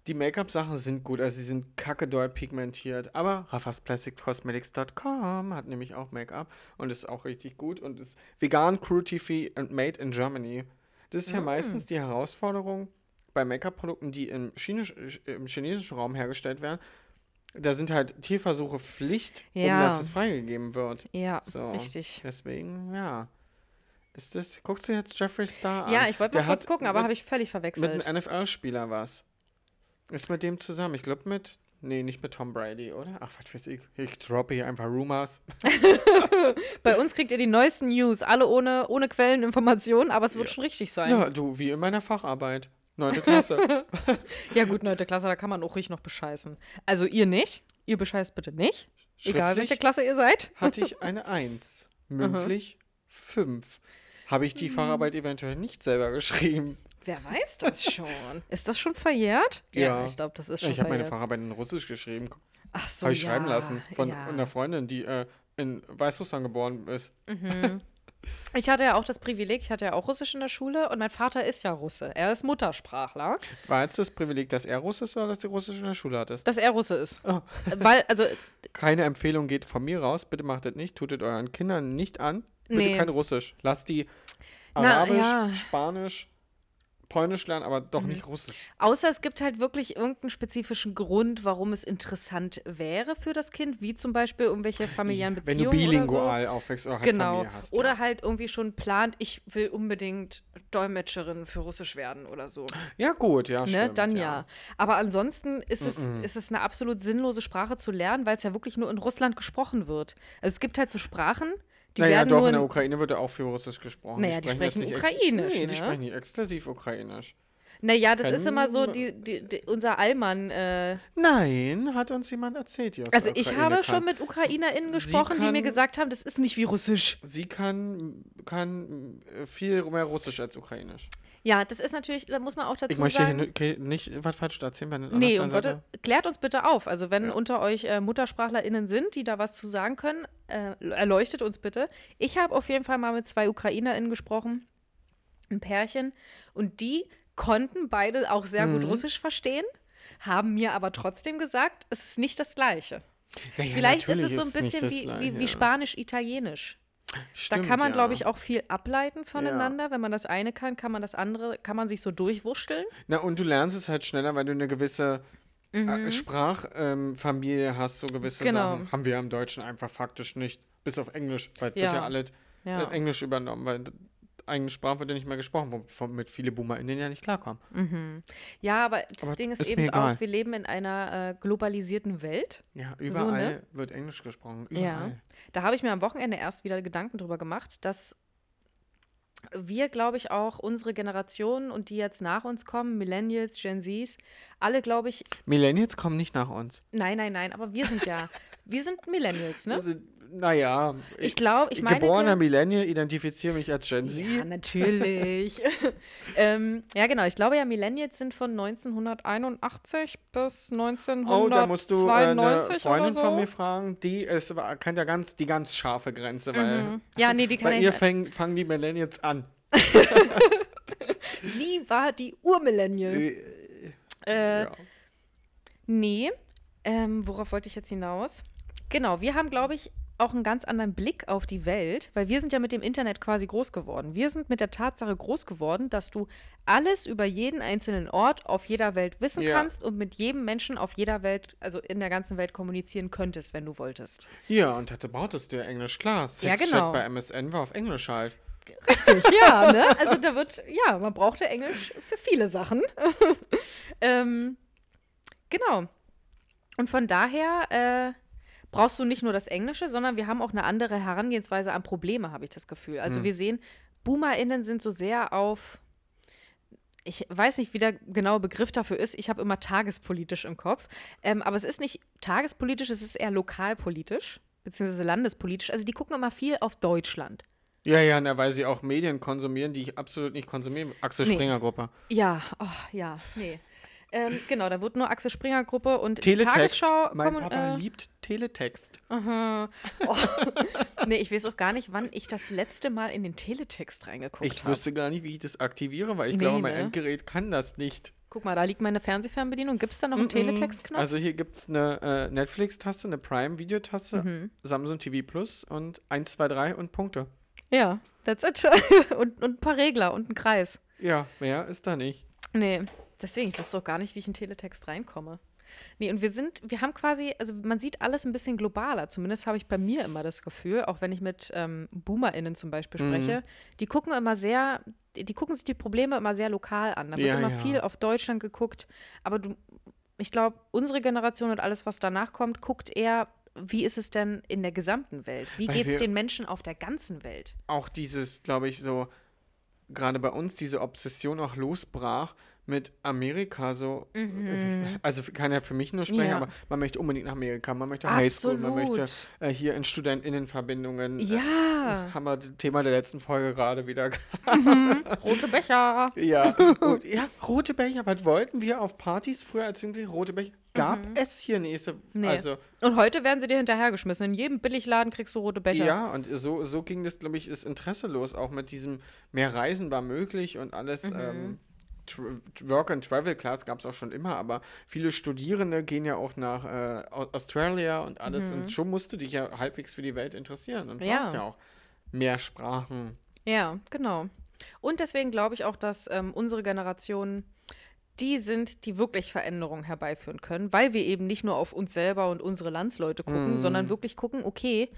B: Die Make-up-Sachen sind gut, also sie sind kacke doll pigmentiert. Aber raffasplasticosmetics.com hat nämlich auch Make-up und ist auch richtig gut und ist vegan, cruelty-free und made in Germany. Das ist ja
A: Mm.
B: meistens die Herausforderung bei Make-up-Produkten, die im, Chinisch, im chinesischen Raum hergestellt werden. Da sind halt Tierversuche Pflicht, um
A: Ja.
B: dass es freigegeben wird.
A: Ja,
B: So.
A: richtig.
B: Deswegen, ja. Ist das, guckst du jetzt Jeffree Star an?
A: Ja, ich wollte mal kurz gucken, aber
B: mit-
A: habe ich völlig
B: mit
A: verwechselt.
B: einem NFL-Spieler was. Ist mit dem zusammen. Ich glaube mit. Nee, nicht mit Tom Brady, oder? Ach, was weiß ich. Ich droppe hier einfach Rumors.
A: Bei uns kriegt ihr die neuesten News, alle ohne, ohne Quelleninformationen, aber es wird
B: Ja.
A: schon richtig sein.
B: Ja, du, wie in meiner Facharbeit. Neunte Klasse.
A: Ja, gut, neunte Klasse, da kann man auch ruhig noch bescheißen. Also ihr nicht. Ihr bescheißt bitte nicht. Egal, welche Klasse ihr seid.
B: hatte ich eine Eins. Mündlich fünf. Habe ich die
A: Mhm.
B: Facharbeit eventuell nicht selber geschrieben?
A: Wer weiß das schon? Ist das schon verjährt?
B: Ja.
A: ich glaube, das ist schon
B: Ich habe meine. Facharbeit in Russisch geschrieben.
A: Ach so,
B: Habe ich
A: ja,
B: schreiben lassen. Von
A: ja.
B: einer Freundin, die äh, in Weißrussland geboren ist.
A: Mhm. Ich hatte ja auch das Privileg, ich hatte ja auch Russisch in der Schule und mein Vater ist ja Russe. Er ist Muttersprachler,
B: War jetzt das Privileg, dass er Russisch ist oder dass du Russisch in der Schule hattest?
A: dass er Russe ist.
B: Oh.
A: Weil, also,
B: Keine Empfehlung geht von mir raus. Bitte macht das nicht. Tut es euren Kindern nicht an. Bitte
A: Nee.
B: kein Russisch. Lasst die
A: Na,
B: Arabisch,
A: ja.
B: Spanisch, Polnisch lernen, aber
A: Mhm.
B: doch nicht Russisch.
A: Außer es gibt halt wirklich irgendeinen spezifischen Grund, warum es interessant wäre für das Kind, wie zum Beispiel irgendwelche familiären
B: Wenn
A: Beziehungen
B: du
A: oder so.
B: bilingual aufwächst oder halt
A: Genau.
B: Familie hast.
A: oder
B: ja.
A: halt irgendwie schon plant, ich will unbedingt Dolmetscherin für Russisch werden oder so.
B: Ja, gut, ja,
A: Ne?
B: stimmt.
A: Dann ja. Aber ansonsten ist es,
B: Mhm.
A: ist es eine absolut sinnlose Sprache zu lernen, weil es ja wirklich nur in Russland gesprochen wird. Also es gibt halt so Sprachen, die
B: naja,
A: werden
B: doch,
A: nur
B: in der
A: in,
B: Ukraine wird ja auch viel Russisch gesprochen.
A: Naja, die sprechen
B: nicht ex-
A: Ukrainisch,
B: Nee, die
A: ne?
B: sprechen nicht exklusiv Ukrainisch.
A: Naja, das ist
B: Kennen-
A: immer so, die, die, die, unser Allmann. Äh,
B: Nein, hat uns jemand erzählt, die aus
A: also ich habe
B: kann.
A: schon mit UkrainerInnen gesprochen, die mir
B: kann-
A: gesagt haben, das ist nicht wie Russisch.
B: Sie kann, kann viel mehr Russisch als Ukrainisch.
A: Ja, das ist natürlich, da muss man auch dazu
B: Ich möchte hier
A: sagen.
B: okay, nicht was falsch erzählen. Bei
A: Nee, und. Leute, klärt uns bitte auf. Also, wenn
B: Ja.
A: unter euch äh, MuttersprachlerInnen sind, die da was zu sagen können, äh, erleuchtet uns bitte. Ich habe auf jeden Fall mal mit zwei UkrainerInnen gesprochen, ein Pärchen, und die konnten beide auch sehr gut
B: Mhm.
A: Russisch verstehen, haben mir aber trotzdem gesagt, es ist nicht das Gleiche.
B: Ja,
A: Vielleicht ist es so ein bisschen wie, wie, wie Spanisch-Italienisch. Da
B: Stimmt,
A: kann man,
B: ja.
A: glaube ich, auch viel ableiten voneinander. Wenn man das eine kann, kann man das andere, kann man sich so durchwurschteln.
B: Na, und du lernst es halt schneller, weil du eine gewisse äh, Sprachfamilie hast, so gewisse
A: Mhm. Genau.
B: Sachen. Haben wir im Deutschen einfach faktisch nicht. Bis auf Englisch, weil es wird
A: Ja.
B: ja alles
A: Ja.
B: Englisch übernommen, weil eigene Sprache wird ja nicht mehr gesprochen, womit viele BoomerInnen ja nicht klarkommen.
A: Ja, aber das
B: Aber
A: Ding ist,
B: ist
A: eben auch, wir leben in einer äh, globalisierten Welt.
B: Ja,
A: So,
B: überall
A: ne?
B: wird Englisch gesprochen.
A: Ja.
B: Überall.
A: Da habe ich mir am Wochenende erst wieder Gedanken drüber gemacht, dass wir, glaube ich, auch unsere Generation und die jetzt nach uns kommen, Millennials, Gen Zs, alle, glaube ich,
B: Millennials kommen nicht nach uns.
A: nein, nein, nein, aber wir sind ja, wir sind Millennials, ne?
B: Also, naja,
A: Ich glaube, ich meine.
B: geborener Millennial identifiziere mich als Gen Z.
A: Ja, natürlich. ähm, ja, genau. Ich glaube ja, Millennials sind von 1981 bis 1992
B: Oh, da musst du äh, eine Freundin
A: so.
B: von mir fragen, die ist, kennt ja ganz, die ganz scharfe Grenze, weil
A: Mhm. Ja, nee, die kann
B: bei
A: ich
B: ihr fäng, fangen die Millennials an.
A: Sie war die Urmillennial.
B: Äh,
A: Äh,
B: ja.
A: Nee. Ähm, worauf wollte ich jetzt hinaus? Genau, wir haben, glaube ich, auch einen ganz anderen Blick auf die Welt, weil wir sind ja mit dem Internet quasi groß geworden. Wir sind mit der Tatsache groß geworden, dass du alles über jeden einzelnen Ort auf jeder Welt wissen
B: Ja.
A: kannst und mit jedem Menschen auf jeder Welt, also in der ganzen Welt kommunizieren könntest, wenn du wolltest.
B: ja, und da brauchtest du ja Englisch, klar. Sexchat
A: genau.
B: bei MSN war auf Englisch halt.
A: Richtig, ja, ne? Also da wird, ja, man brauchte Englisch für viele Sachen. ähm, genau. Und von daher äh, brauchst du nicht nur das Englische, sondern wir haben auch eine andere Herangehensweise an Probleme, habe ich das Gefühl. Also
B: Hm.
A: wir sehen, BoomerInnen sind so sehr auf, ich weiß nicht, wie der genaue Begriff dafür ist, ich habe immer tagespolitisch im Kopf, ähm, aber es ist nicht tagespolitisch, es ist eher lokalpolitisch, beziehungsweise landespolitisch. Also die gucken immer viel auf Deutschland.
B: Ja, ja, na, weil sie auch Medien konsumieren, die ich absolut nicht konsumiere. Axel
A: Nee.
B: Springer Gruppe.
A: Ja, oh, ja, nee. Ähm, genau, da wird nur Axel Springer Gruppe und
B: Teletext.
A: Tagesschau.
B: mein
A: kommen-
B: Papa
A: äh,
B: liebt Teletext.
A: aha. Oh. nee, ich weiß auch gar nicht, wann ich das letzte Mal in den Teletext reingeguckt
B: Ich
A: habe.
B: wüsste gar nicht, wie ich das aktiviere, weil ich
A: Nee,
B: glaube, mein
A: ne?
B: Endgerät kann das nicht.
A: Guck mal, da liegt meine Fernsehfernbedienung. Gibt es da noch einen Teletext-Knopf?
B: Also hier gibt es eine äh, Netflix-Taste, eine Prime-Videotaste,
A: Mhm.
B: Samsung TV Plus und 1, 2, 3 und Punkte.
A: Ja, that's it. und, und ein paar Regler und ein Kreis.
B: Ja, mehr ist da nicht.
A: Nee, deswegen, ich wüsste auch gar nicht, wie ich in Teletext reinkomme. Nee, und wir sind, wir haben quasi, also man sieht alles ein bisschen globaler. Zumindest habe ich bei mir immer das Gefühl, auch wenn ich mit ähm, BoomerInnen zum Beispiel
B: Mhm.
A: spreche, die gucken immer sehr, die gucken sich die Probleme immer sehr lokal an. Da wird
B: Ja,
A: immer
B: ja.
A: viel auf Deutschland geguckt. Aber du, ich glaube, unsere Generation und alles, was danach kommt, guckt eher, wie ist es denn in der gesamten Welt? Wie geht es den Menschen auf der ganzen Welt?
B: Auch dieses, glaube ich, so, gerade bei uns diese Obsession auch losbrach mit Amerika so. Also kann ja für mich nur sprechen,
A: Mhm. Ja.
B: aber man möchte unbedingt nach Amerika, man möchte Highschool, man möchte äh, hier in StudentInnenverbindungen. äh,
A: Ja,
B: Haben wir das Thema der letzten Folge gerade wieder
A: rote Becher.
B: Ja, und, ja, rote Becher. Was wollten wir auf Partys früher als Jugendliche? Rote Becher. Gab es hier nächste.
A: Mhm. Nee.
B: Also,
A: Und heute werden sie dir hinterhergeschmissen. In jedem Billigladen kriegst du rote Becher.
B: ja, und so, so ging das, glaube ich, das Interesse los. Auch mit diesem mehr Reisen war möglich und alles.
A: Mhm.
B: Ähm, Tra- Work and Travel Class gab es auch schon immer, aber viele Studierende gehen ja auch nach äh, Au- Australia und alles. Und schon musst du dich ja halbwegs für die Welt interessieren und
A: Mhm. Ja.
B: brauchst ja auch mehr Sprachen.
A: Ja, genau. Und deswegen glaube ich auch, dass ähm, unsere Generation die sind, die wirklich Veränderungen herbeiführen können, weil wir eben nicht nur auf uns selber und unsere Landsleute gucken,
B: Mhm.
A: sondern wirklich gucken, okay,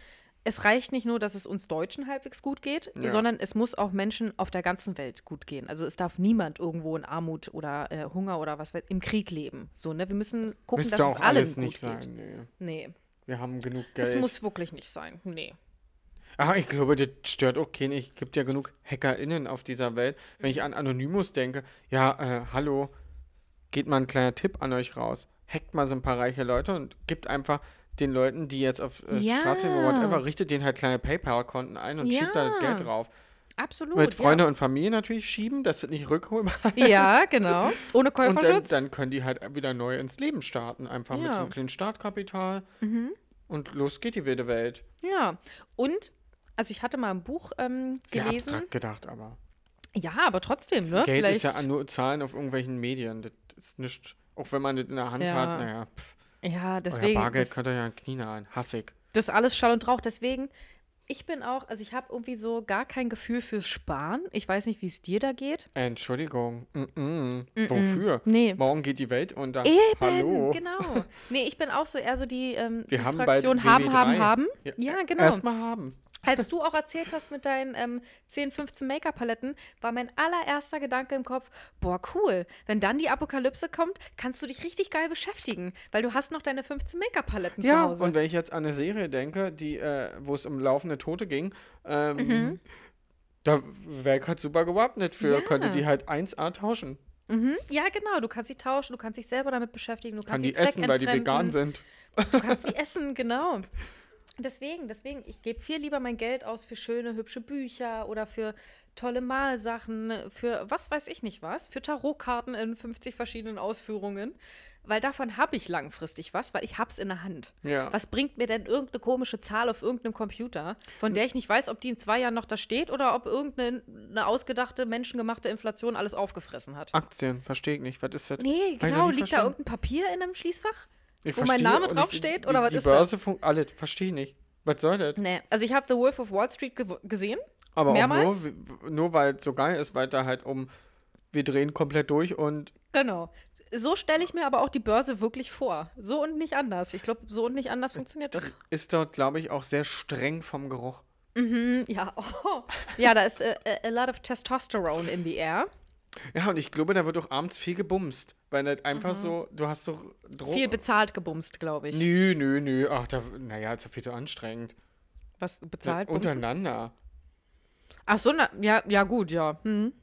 A: es reicht nicht nur, dass es uns Deutschen halbwegs gut geht,
B: Ja.
A: sondern es muss auch Menschen auf der ganzen Welt gut gehen. Also es darf niemand irgendwo in Armut oder äh, Hunger oder was weiß im Krieg leben. So, ne? Wir müssen gucken,
B: Müsste
A: dass es allen
B: alles
A: gut
B: nicht
A: geht.
B: sein. Nee.
A: Nee,
B: Wir haben genug
A: es
B: Geld.
A: muss wirklich nicht sein. Nee.
B: Ach, ich glaube, das stört auch keinen. Es gibt ja genug HackerInnen auf dieser Welt. Wenn ich an Anonymous denke, ja, äh, hallo, geht mal ein kleiner Tipp an euch raus. Hackt mal so ein paar reiche Leute und gibt einfach den Leuten, die jetzt auf äh,
A: Ja.
B: Straße oder whatever, richtet denen halt kleine PayPal-Konten ein und schiebt da das
A: Ja.
B: Geld drauf.
A: Absolut.
B: Mit
A: ja.
B: Freunde und Familie natürlich schieben, dass das nicht rückholbar ist.
A: Ja, genau. Ohne
B: Und dann,
A: Käuferschutz.
B: dann können die halt wieder neu ins Leben starten. Einfach mit so
A: Ja.
B: einem kleinen Startkapital.
A: Mhm.
B: Und los geht die wilde Welt.
A: Ja. Und, also ich hatte mal ein Buch ähm,
B: Sehr
A: gelesen.
B: abstrakt gedacht, aber.
A: Ja, aber trotzdem, ne?
B: Geld
A: Vielleicht,
B: ist ja nur Zahlen auf irgendwelchen Medien. Das ist nicht. Auch wenn man das in der Hand
A: Ja.
B: hat, naja, pff,
A: ja,
B: euer
A: deswegen.
B: Bargeld
A: Das,
B: könnt ihr ja in Knie ein. Hassig.
A: das alles Schall und Rauch. Deswegen, ich bin auch, also ich habe irgendwie so gar kein Gefühl fürs Sparen. Ich weiß nicht, wie es dir da geht.
B: Entschuldigung. Mm -mm. Wofür?
A: Nee.
B: Morgen geht die Welt unter.
A: Eben,
B: Hallo.
A: genau. Nee, ich bin auch so eher so die, ähm,
B: Wir
A: die
B: haben
A: Fraktion haben,
B: WW3.
A: haben, haben.
B: Ja,
A: Ja, genau.
B: Erstmal haben.
A: Als du auch erzählt hast mit deinen ähm, 10, 15 Make-up-Paletten, war mein allererster Gedanke im Kopf, boah, cool, wenn dann die Apokalypse kommt, kannst du dich richtig geil beschäftigen, weil du hast noch deine 15 Make-up-Paletten zu
B: Ja,
A: Hause.
B: und wenn ich jetzt an eine Serie denke, die, äh, wo es um laufende Tote ging, ähm,
A: Mhm.
B: da wäre ich halt super gewappnet für,
A: Ja.
B: könnte die halt 1A tauschen.
A: mhm, ja, genau, du kannst sie tauschen, du kannst dich selber damit beschäftigen, du
B: Kann
A: kannst
B: die
A: sie
B: essen, weil die vegan sind.
A: Du kannst die essen, genau. Deswegen, deswegen, ich gebe viel lieber mein Geld aus für schöne, hübsche Bücher oder für tolle Malsachen, für was weiß ich nicht was, für Tarotkarten in 50 verschiedenen Ausführungen. Weil davon habe ich langfristig was, weil ich hab's in der Hand.
B: Ja.
A: Was bringt mir denn irgendeine komische Zahl auf irgendeinem Computer, von der ich nicht weiß, ob die in zwei Jahren noch da steht oder ob irgendeine eine ausgedachte, menschengemachte Inflation alles aufgefressen hat?
B: Aktien, verstehe ich nicht. Was ist das?
A: Nee, genau. Liegt da
B: verstanden.
A: irgendein Papier in einem Schließfach?
B: Ich
A: wo mein Name draufsteht, oder was
B: die
A: ist das?
B: Börse funkt, alles, verstehe ich nicht. Was soll das?
A: Nee, also ich habe The Wolf of Wall Street ge gesehen.
B: Aber
A: Mehrmals?
B: nur, nur weil es so geil ist, weil da halt um, wir drehen komplett durch und
A: Genau. So stelle ich mir aber auch die Börse wirklich vor. So und nicht anders. Ich glaube, so und nicht anders funktioniert das.
B: ist dort, glaube ich, auch sehr streng vom Geruch.
A: Mhm, ja, oh. ja, da ist äh, äh, a lot of testosterone in the air.
B: Ja, und ich glaube, da wird auch abends viel gebumst. Weil das einfach so, du hast doch Dro
A: Mhm. Viel bezahlt gebumst, glaube ich.
B: Nö, nö, nö. Ach, da, naja, ist ja viel zu anstrengend.
A: Was bezahlt? bumsen?
B: untereinander.
A: Ach so, na, ja, ja, gut, ja. Hm.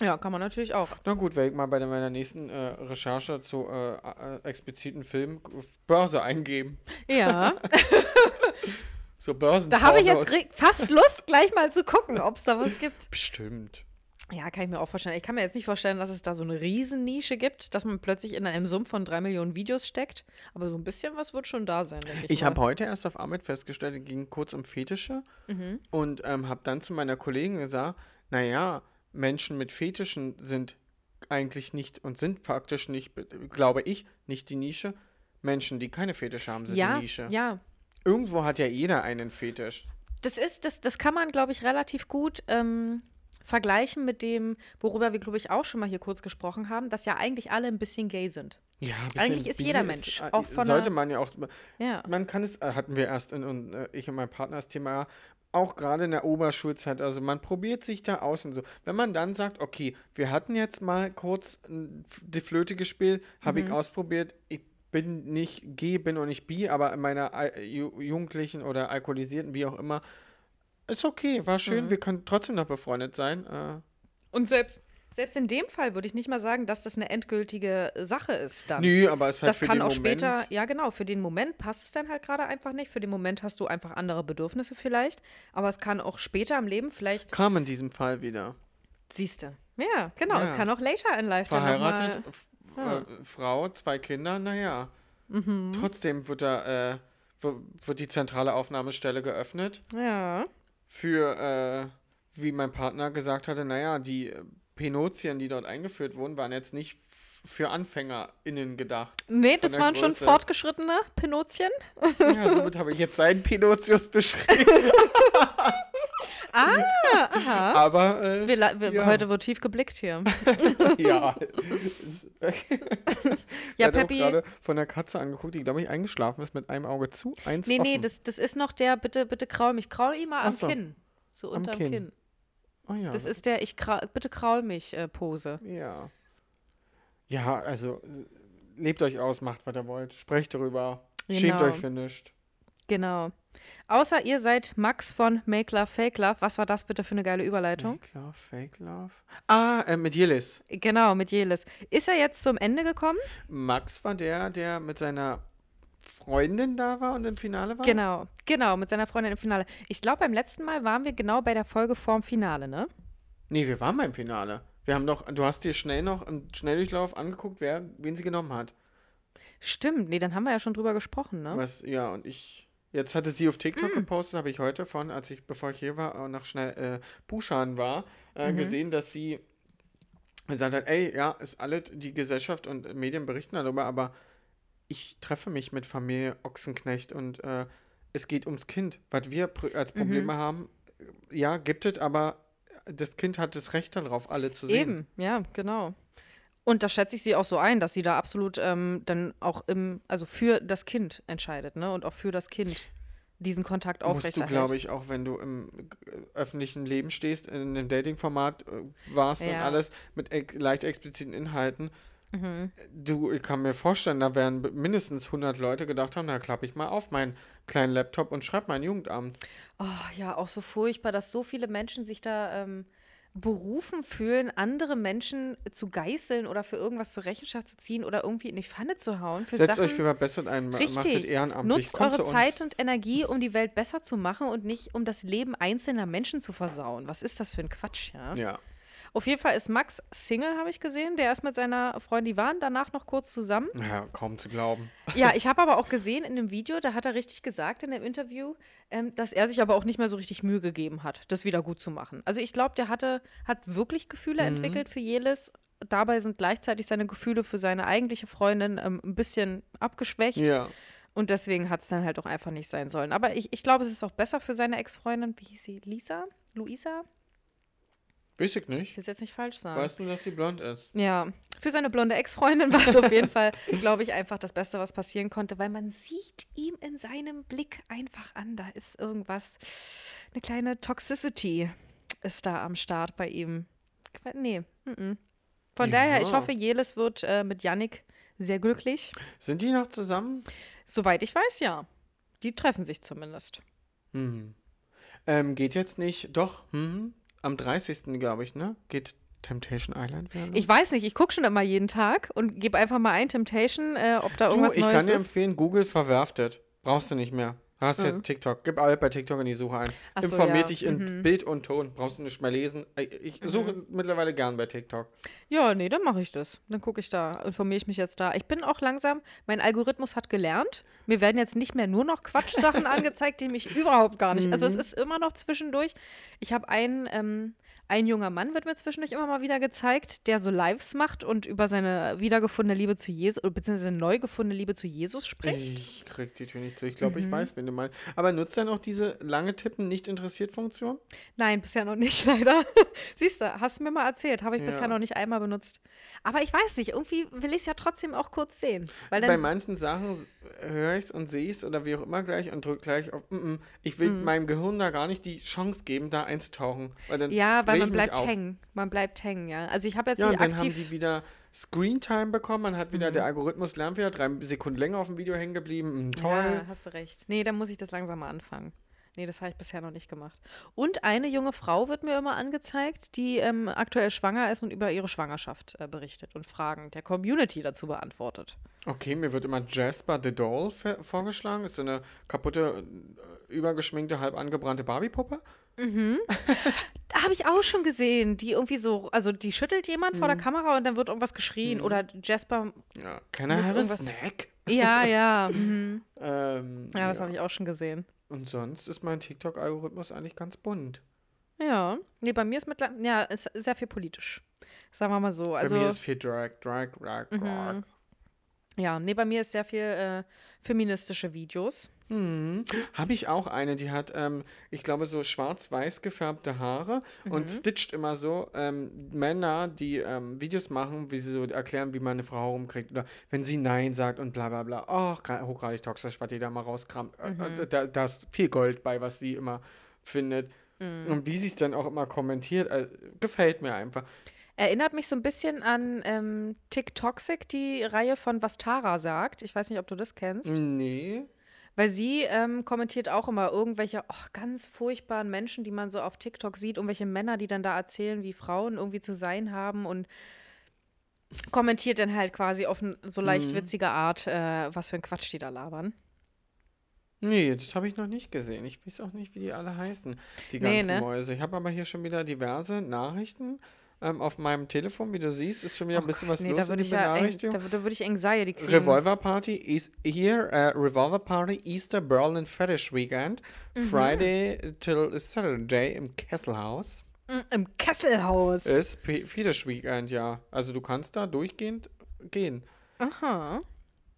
A: Ja, kann man natürlich auch.
B: Na gut, werde ich mal bei meiner nächsten äh, Recherche zu äh, äh, expliziten Filmen Börse eingeben.
A: Ja,
B: So Börsen.
A: da habe ich jetzt fast Lust, gleich mal zu gucken, ob es da was gibt.
B: Bestimmt.
A: Ja, kann ich mir auch vorstellen. Ich kann mir jetzt nicht vorstellen, dass es da so eine Riesennische gibt, dass man plötzlich in einem Sumpf von drei Millionen Videos steckt. Aber so ein bisschen was wird schon da sein, ich.
B: Ich habe heute erst auf Arbeit festgestellt, es ging kurz um Fetische
A: Mhm.
B: und ähm, habe dann zu meiner Kollegin gesagt, naja, Menschen mit Fetischen sind eigentlich nicht und sind faktisch nicht, be- glaube ich, nicht die Nische. Menschen, die keine Fetische haben, sind
A: ja,
B: die Nische.
A: ja.
B: Irgendwo hat ja jeder einen Fetisch.
A: Das ist, das, das kann man, glaube ich, relativ gut ähm, vergleichen mit dem, worüber wir, glaube ich, auch schon mal hier kurz gesprochen haben, dass ja eigentlich alle ein bisschen gay sind.
B: Ja,
A: Eigentlich ist jeder Mensch,
B: äh,
A: auch von
B: sollte man ja auch,
A: Ja.
B: man kann es, äh, hatten wir erst in, und, äh, ich und mein Partner das Thema, auch gerade in der Oberschulzeit, also man probiert sich da aus und so. Wenn man dann sagt, okay, wir hatten jetzt mal kurz die Flöte gespielt, habe
A: Mhm.
B: ich ausprobiert, ich bin nicht G, bin auch nicht bi, aber in meiner Jugendlichen oder Alkoholisierten, wie auch immer, ist okay, war
A: Mhm.
B: schön, wir können trotzdem noch befreundet sein. Äh,
A: Und selbst, selbst in dem Fall würde ich nicht mal sagen, dass das eine endgültige Sache ist dann.
B: nö, aber es ist halt
A: das
B: für
A: kann
B: den
A: auch
B: Moment,
A: später, ja genau, für den Moment passt es dann halt gerade einfach nicht. Für den Moment hast du einfach andere Bedürfnisse vielleicht. Aber es kann auch später im Leben vielleicht,
B: kam in diesem Fall wieder.
A: siehst du. Ja, genau, es
B: Ja.
A: kann auch later in life dann
B: verheiratet,
A: mal,
B: F-
A: ja.
B: äh, Frau, zwei Kinder, naja.
A: Mhm.
B: Trotzdem wird da, äh, wird die zentrale Aufnahmestelle geöffnet
A: Ja.
B: Für, äh, wie mein Partner gesagt hatte, naja, die äh, Penotien, die dort eingeführt wurden, waren jetzt nicht für AnfängerInnen gedacht.
A: Nee, das waren schon
B: Größe.
A: fortgeschrittene Pinotien.
B: Ja, somit habe ich jetzt seinen Pinotius beschrieben.
A: Ah, aha.
B: Aber äh,
A: Wir, wir,
B: ja.
A: Heute wird tief geblickt hier.
B: ja.
A: Ja, Peppi.
B: gerade von der Katze angeguckt, die, glaube ich, eingeschlafen ist mit einem Auge zu, eins
A: Nee,
B: offen.
A: nee, das, das ist noch der, bitte, bitte kraul mich. Kraul ihn mal am
B: so.
A: Kinn. So unterm
B: Kinn.
A: Kinn.
B: oh, ja.
A: Das ist der Ich kraul, bitte kraul mich äh, Pose.
B: Ja. Ja, also äh, lebt euch aus, macht, was ihr wollt. Sprecht darüber. Schämt
A: Genau.
B: euch für nichts.
A: Genau. Außer ihr seid Max von Make Love Fake Love. Was war das bitte für eine geile Überleitung?
B: Fake Love, Fake Love. Ah, äh, mit Jelis.
A: Genau, mit Jelis. Ist er jetzt zum Ende gekommen?
B: Max war der, der mit seiner Freundin da war und im Finale war?
A: Genau, genau, mit seiner Freundin im Finale. Ich glaube, beim letzten Mal waren wir genau bei der Folge vorm Finale, ne?
B: Nee, wir waren beim Finale. Wir haben doch, du hast dir schnell noch im Schnelldurchlauf angeguckt, wer, wen sie genommen hat.
A: Stimmt, nee, dann haben wir ja schon drüber gesprochen, ne?
B: Was, ja, und ich. Jetzt hatte sie auf TikTok
A: Mm.
B: gepostet, habe ich heute von, als ich, bevor ich hier war, auch noch schnell äh, Buschan war, äh,
A: Mhm.
B: gesehen, dass sie gesagt hat, ey, ja, ist alles, die Gesellschaft und Medien berichten darüber, aber ich treffe mich mit Familie Ochsenknecht und äh, es geht ums Kind. Was wir als
A: Mhm.
B: Probleme haben, äh, ja, gibt es, aber das Kind hat das Recht darauf, alle zu sehen.
A: Eben, ja, genau. Und da schätze ich sie auch so ein, dass sie da absolut ähm, dann auch im, also für das Kind entscheidet, ne? Und auch für das Kind diesen Kontakt
B: Musst du,
A: aufrechterhält.
B: glaube ich, auch wenn du im äh, öffentlichen Leben stehst, in einem Dating-Format äh, warst und
A: Ja.
B: alles mit ex leicht expliziten Inhalten.
A: Mhm.
B: Du, ich kann mir vorstellen, da werden mindestens 100 Leute gedacht haben, da klappe ich mal auf meinen kleinen Laptop und schreibe mein Jugendamt.
A: Oh, ja, auch so furchtbar, dass so viele Menschen sich da ähm, berufen fühlen, andere Menschen zu geißeln oder für irgendwas zur Rechenschaft zu ziehen oder irgendwie in die Pfanne zu hauen. Für
B: Setzt
A: Sachen,
B: euch für was Besseres ein, ma- macht
A: Richtig.
B: ehrenamtlich.
A: Nutzt eure. Zeit und Energie, um die Welt besser zu machen und nicht um das Leben einzelner Menschen zu versauen. Was ist das für ein Quatsch, ja?
B: Ja.
A: Auf jeden Fall ist Max Single, habe ich gesehen. Der ist mit seiner Freundin, die waren danach noch kurz zusammen.
B: ja, kaum zu glauben.
A: Ja, ich habe aber auch gesehen in dem Video, da hat er richtig gesagt in dem Interview, ähm, dass er sich aber auch nicht mehr so richtig Mühe gegeben hat, das wieder gut zu machen. Also ich glaube, der hatte, hat wirklich Gefühle
B: Mhm.
A: entwickelt für Jelis. Dabei sind gleichzeitig seine Gefühle für seine eigentliche Freundin ähm, ein bisschen abgeschwächt.
B: Ja.
A: Und deswegen hat es dann halt auch einfach nicht sein sollen. Aber ich, ich glaube, es ist auch besser für seine Ex-Freundin, wie hieß sie? Lisa? Luisa?
B: Weiß ich
A: Ich
B: nicht.
A: will es jetzt nicht falsch sagen.
B: Weißt du, dass sie blond ist?
A: Ja, für seine blonde Ex-Freundin war es auf jeden Fall, glaube ich, einfach das Beste, was passieren konnte, weil man sieht ihm in seinem Blick einfach an, da ist irgendwas, eine kleine Toxicity ist da am Start bei ihm. Nee, mm-mm. Von daher, ich
B: Ja.
A: hoffe, Jelis wird äh, mit Yannick sehr glücklich.
B: Sind die noch zusammen?
A: Soweit ich weiß, ja. Die treffen sich zumindest.
B: Mhm. Ähm, geht jetzt nicht, doch, mhm. Am 30. glaube ich, ne? Geht Temptation Island los?
A: Ich weiß nicht, ich gucke schon immer jeden Tag und gebe einfach mal ein Temptation, äh, ob da
B: Du,
A: irgendwas
B: ich
A: Neues
B: kann dir
A: ist.
B: empfehlen, Google verwerft das. Brauchst du nicht mehr. Hast
A: Mhm.
B: jetzt TikTok. Gib alle bei TikTok in die Suche ein.
A: Ach so,
B: Informier
A: ja.
B: dich in
A: Mhm.
B: Bild und Ton. Brauchst du nicht mehr lesen. Ich- Ich suche mittlerweile gern bei TikTok.
A: Ja, nee, dann mache ich das. Dann gucke ich da, informiere ich mich jetzt da. Ich bin auch langsam, mein Algorithmus hat gelernt. Mir werden jetzt nicht mehr nur noch Quatschsachen angezeigt, die mich überhaupt gar nicht. Also es ist immer noch zwischendurch. Ich habe einen, ähm, ein junger Mann wird mir zwischendurch immer mal wieder gezeigt, der so Lives macht und über seine wiedergefundene Liebe zu Jesus, beziehungsweise neu gefundene Liebe zu Jesus spricht.
B: Ich krieg die Tür nicht zu. Ich glaube,
A: Mhm.
B: ich weiß, wen du meinst. Aber nutzt er noch diese lange Tippen nicht interessiert Funktion?
A: Nein, bisher noch nicht, leider. Siehst du, hast du mir mal erzählt, habe ich
B: Ja.
A: bisher noch nicht einmal benutzt. Aber ich weiß nicht, irgendwie will ich es ja trotzdem auch kurz sehen. Weil dann
B: Bei manchen Sachen höre ich es und sehe es oder wie auch immer gleich und drücke gleich auf. Mm -mm. Ich will meinem Gehirn da gar nicht die Chance geben, da einzutauchen. Weil dann
A: Ja, weil man bleibt
B: auf.
A: hängen. Man bleibt hängen, ja. Also ich habe jetzt
B: Ja,
A: nicht
B: und dann haben die wieder Screentime bekommen. Man hat wieder,
A: Mhm.
B: der Algorithmus lernt wieder, drei Sekunden länger auf dem Video hängen geblieben. Mm, toll.
A: Ja, hast du recht. Nee, dann muss ich das langsam mal anfangen. Nee, das habe ich bisher noch nicht gemacht. Und eine junge Frau wird mir immer angezeigt, die ähm, aktuell schwanger ist und über ihre Schwangerschaft äh, berichtet und Fragen der Community dazu beantwortet.
B: Okay, mir wird immer Jasper the Doll vorgeschlagen. Ist so eine kaputte, äh, übergeschminkte, halb angebrannte Barbie-Puppe.
A: Da habe ich auch schon gesehen, die irgendwie so, also die schüttelt jemand
B: Mhm.
A: vor der Kamera und dann wird irgendwas geschrien. Oder Jasper,
B: Ja, can I
A: Muss
B: have a snack?
A: ja, ja. Mhm.
B: Ähm,
A: Ja, das habe ich auch schon gesehen.
B: Und sonst ist mein TikTok-Algorithmus eigentlich ganz bunt.
A: Ja. Nee, bei mir ist mittlerweile, ja, ist sehr viel politisch. Sagen wir mal so. Also,
B: Bei mir ist viel Drag, Drag, Drag,
A: Mhm.
B: Drag.
A: Ja, nee, bei mir ist sehr viel äh, feministische Videos.
B: Mhm. Habe ich auch eine, die hat, ähm, ich glaube, so schwarz-weiß gefärbte Haare und stitcht immer so ähm, Männer, die ähm, Videos machen, wie sie so erklären, wie man eine Frau rumkriegt oder wenn sie Nein sagt und bla bla bla. Oh, hochgradig toxisch, was die da mal rauskramt. Äh, äh, Da, da ist viel Gold bei, was sie immer findet. Und wie sie es dann auch immer kommentiert, äh, gefällt mir einfach.
A: Erinnert mich so ein bisschen an ähm, TikToxic, die Reihe von Was Tara sagt. Ich weiß nicht, ob du das kennst.
B: Nee.
A: Weil sie ähm, kommentiert auch immer irgendwelche oh, ganz furchtbaren Menschen, die man so auf TikTok sieht, irgendwelche Männer, die dann da erzählen, wie Frauen irgendwie zu sein haben und kommentiert dann halt quasi auf eine so leicht
B: Mhm.
A: witzige Art, äh, was für ein Quatsch die da labern.
B: Nee, das habe ich noch nicht gesehen. Ich weiß auch nicht, wie die alle heißen, die
A: Nee,
B: ganzen
A: ne?
B: Mäuse. Ich habe aber hier schon wieder diverse Nachrichten ähm, auf meinem Telefon. Wie du siehst, ist schon wieder ein bisschen was
A: Nee,
B: los
A: da
B: in
A: würde
B: den
A: ich ja,
B: Benachrichtigungen.
A: da, da würde ich Anxiety kriegen.
B: Revolver Party is here. Uh, Revolver Party Easter Berlin Fetish Weekend.
A: Mhm.
B: Friday till Saturday im Kesselhaus.
A: Mm, Im Kesselhaus.
B: Ist Fetish Weekend, ja. Also du kannst da durchgehend gehen.
A: Aha.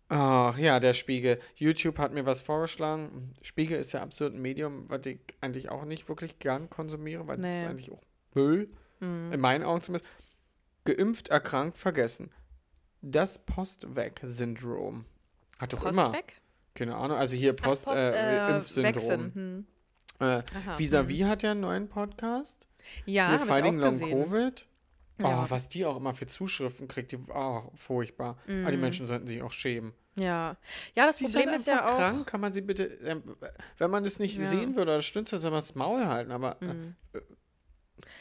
B: Ach ja, der Spiegel. YouTube hat mir was vorgeschlagen. Spiegel ist ja absolut ein Medium, was ich eigentlich auch nicht wirklich gern konsumiere, weil das ist
A: Nee.
B: eigentlich auch Müll. In meinen Augen zumindest. Geimpft, erkrankt, vergessen. Das Post-Weg-Syndrom. Hat doch
A: Post
B: immer.
A: weg?
B: Keine Ahnung. Also hier
A: Ach,
B: Post,
A: Post,
B: äh,
A: äh. Wechseln. Hm.
B: Äh,
A: Aha,
B: Vis-à-vis hat ja einen neuen Podcast.
A: Ja,
B: Hier
A: habe ich
B: Fighting
A: auch
B: Long
A: gesehen.
B: Covid. Oh,
A: Ja.
B: was die auch immer für Zuschriften kriegt, die oh, furchtbar. Aber die Menschen sollten sich auch schämen.
A: Ja. Ja, das
B: Sie ist
A: Problem
B: halt
A: ist ja auch.
B: krank, kann man sie bitte, ähm, wenn man das nicht
A: Ja.
B: sehen würde oder stützt, dann soll man das Maul halten. Aber
A: Mhm.
B: äh,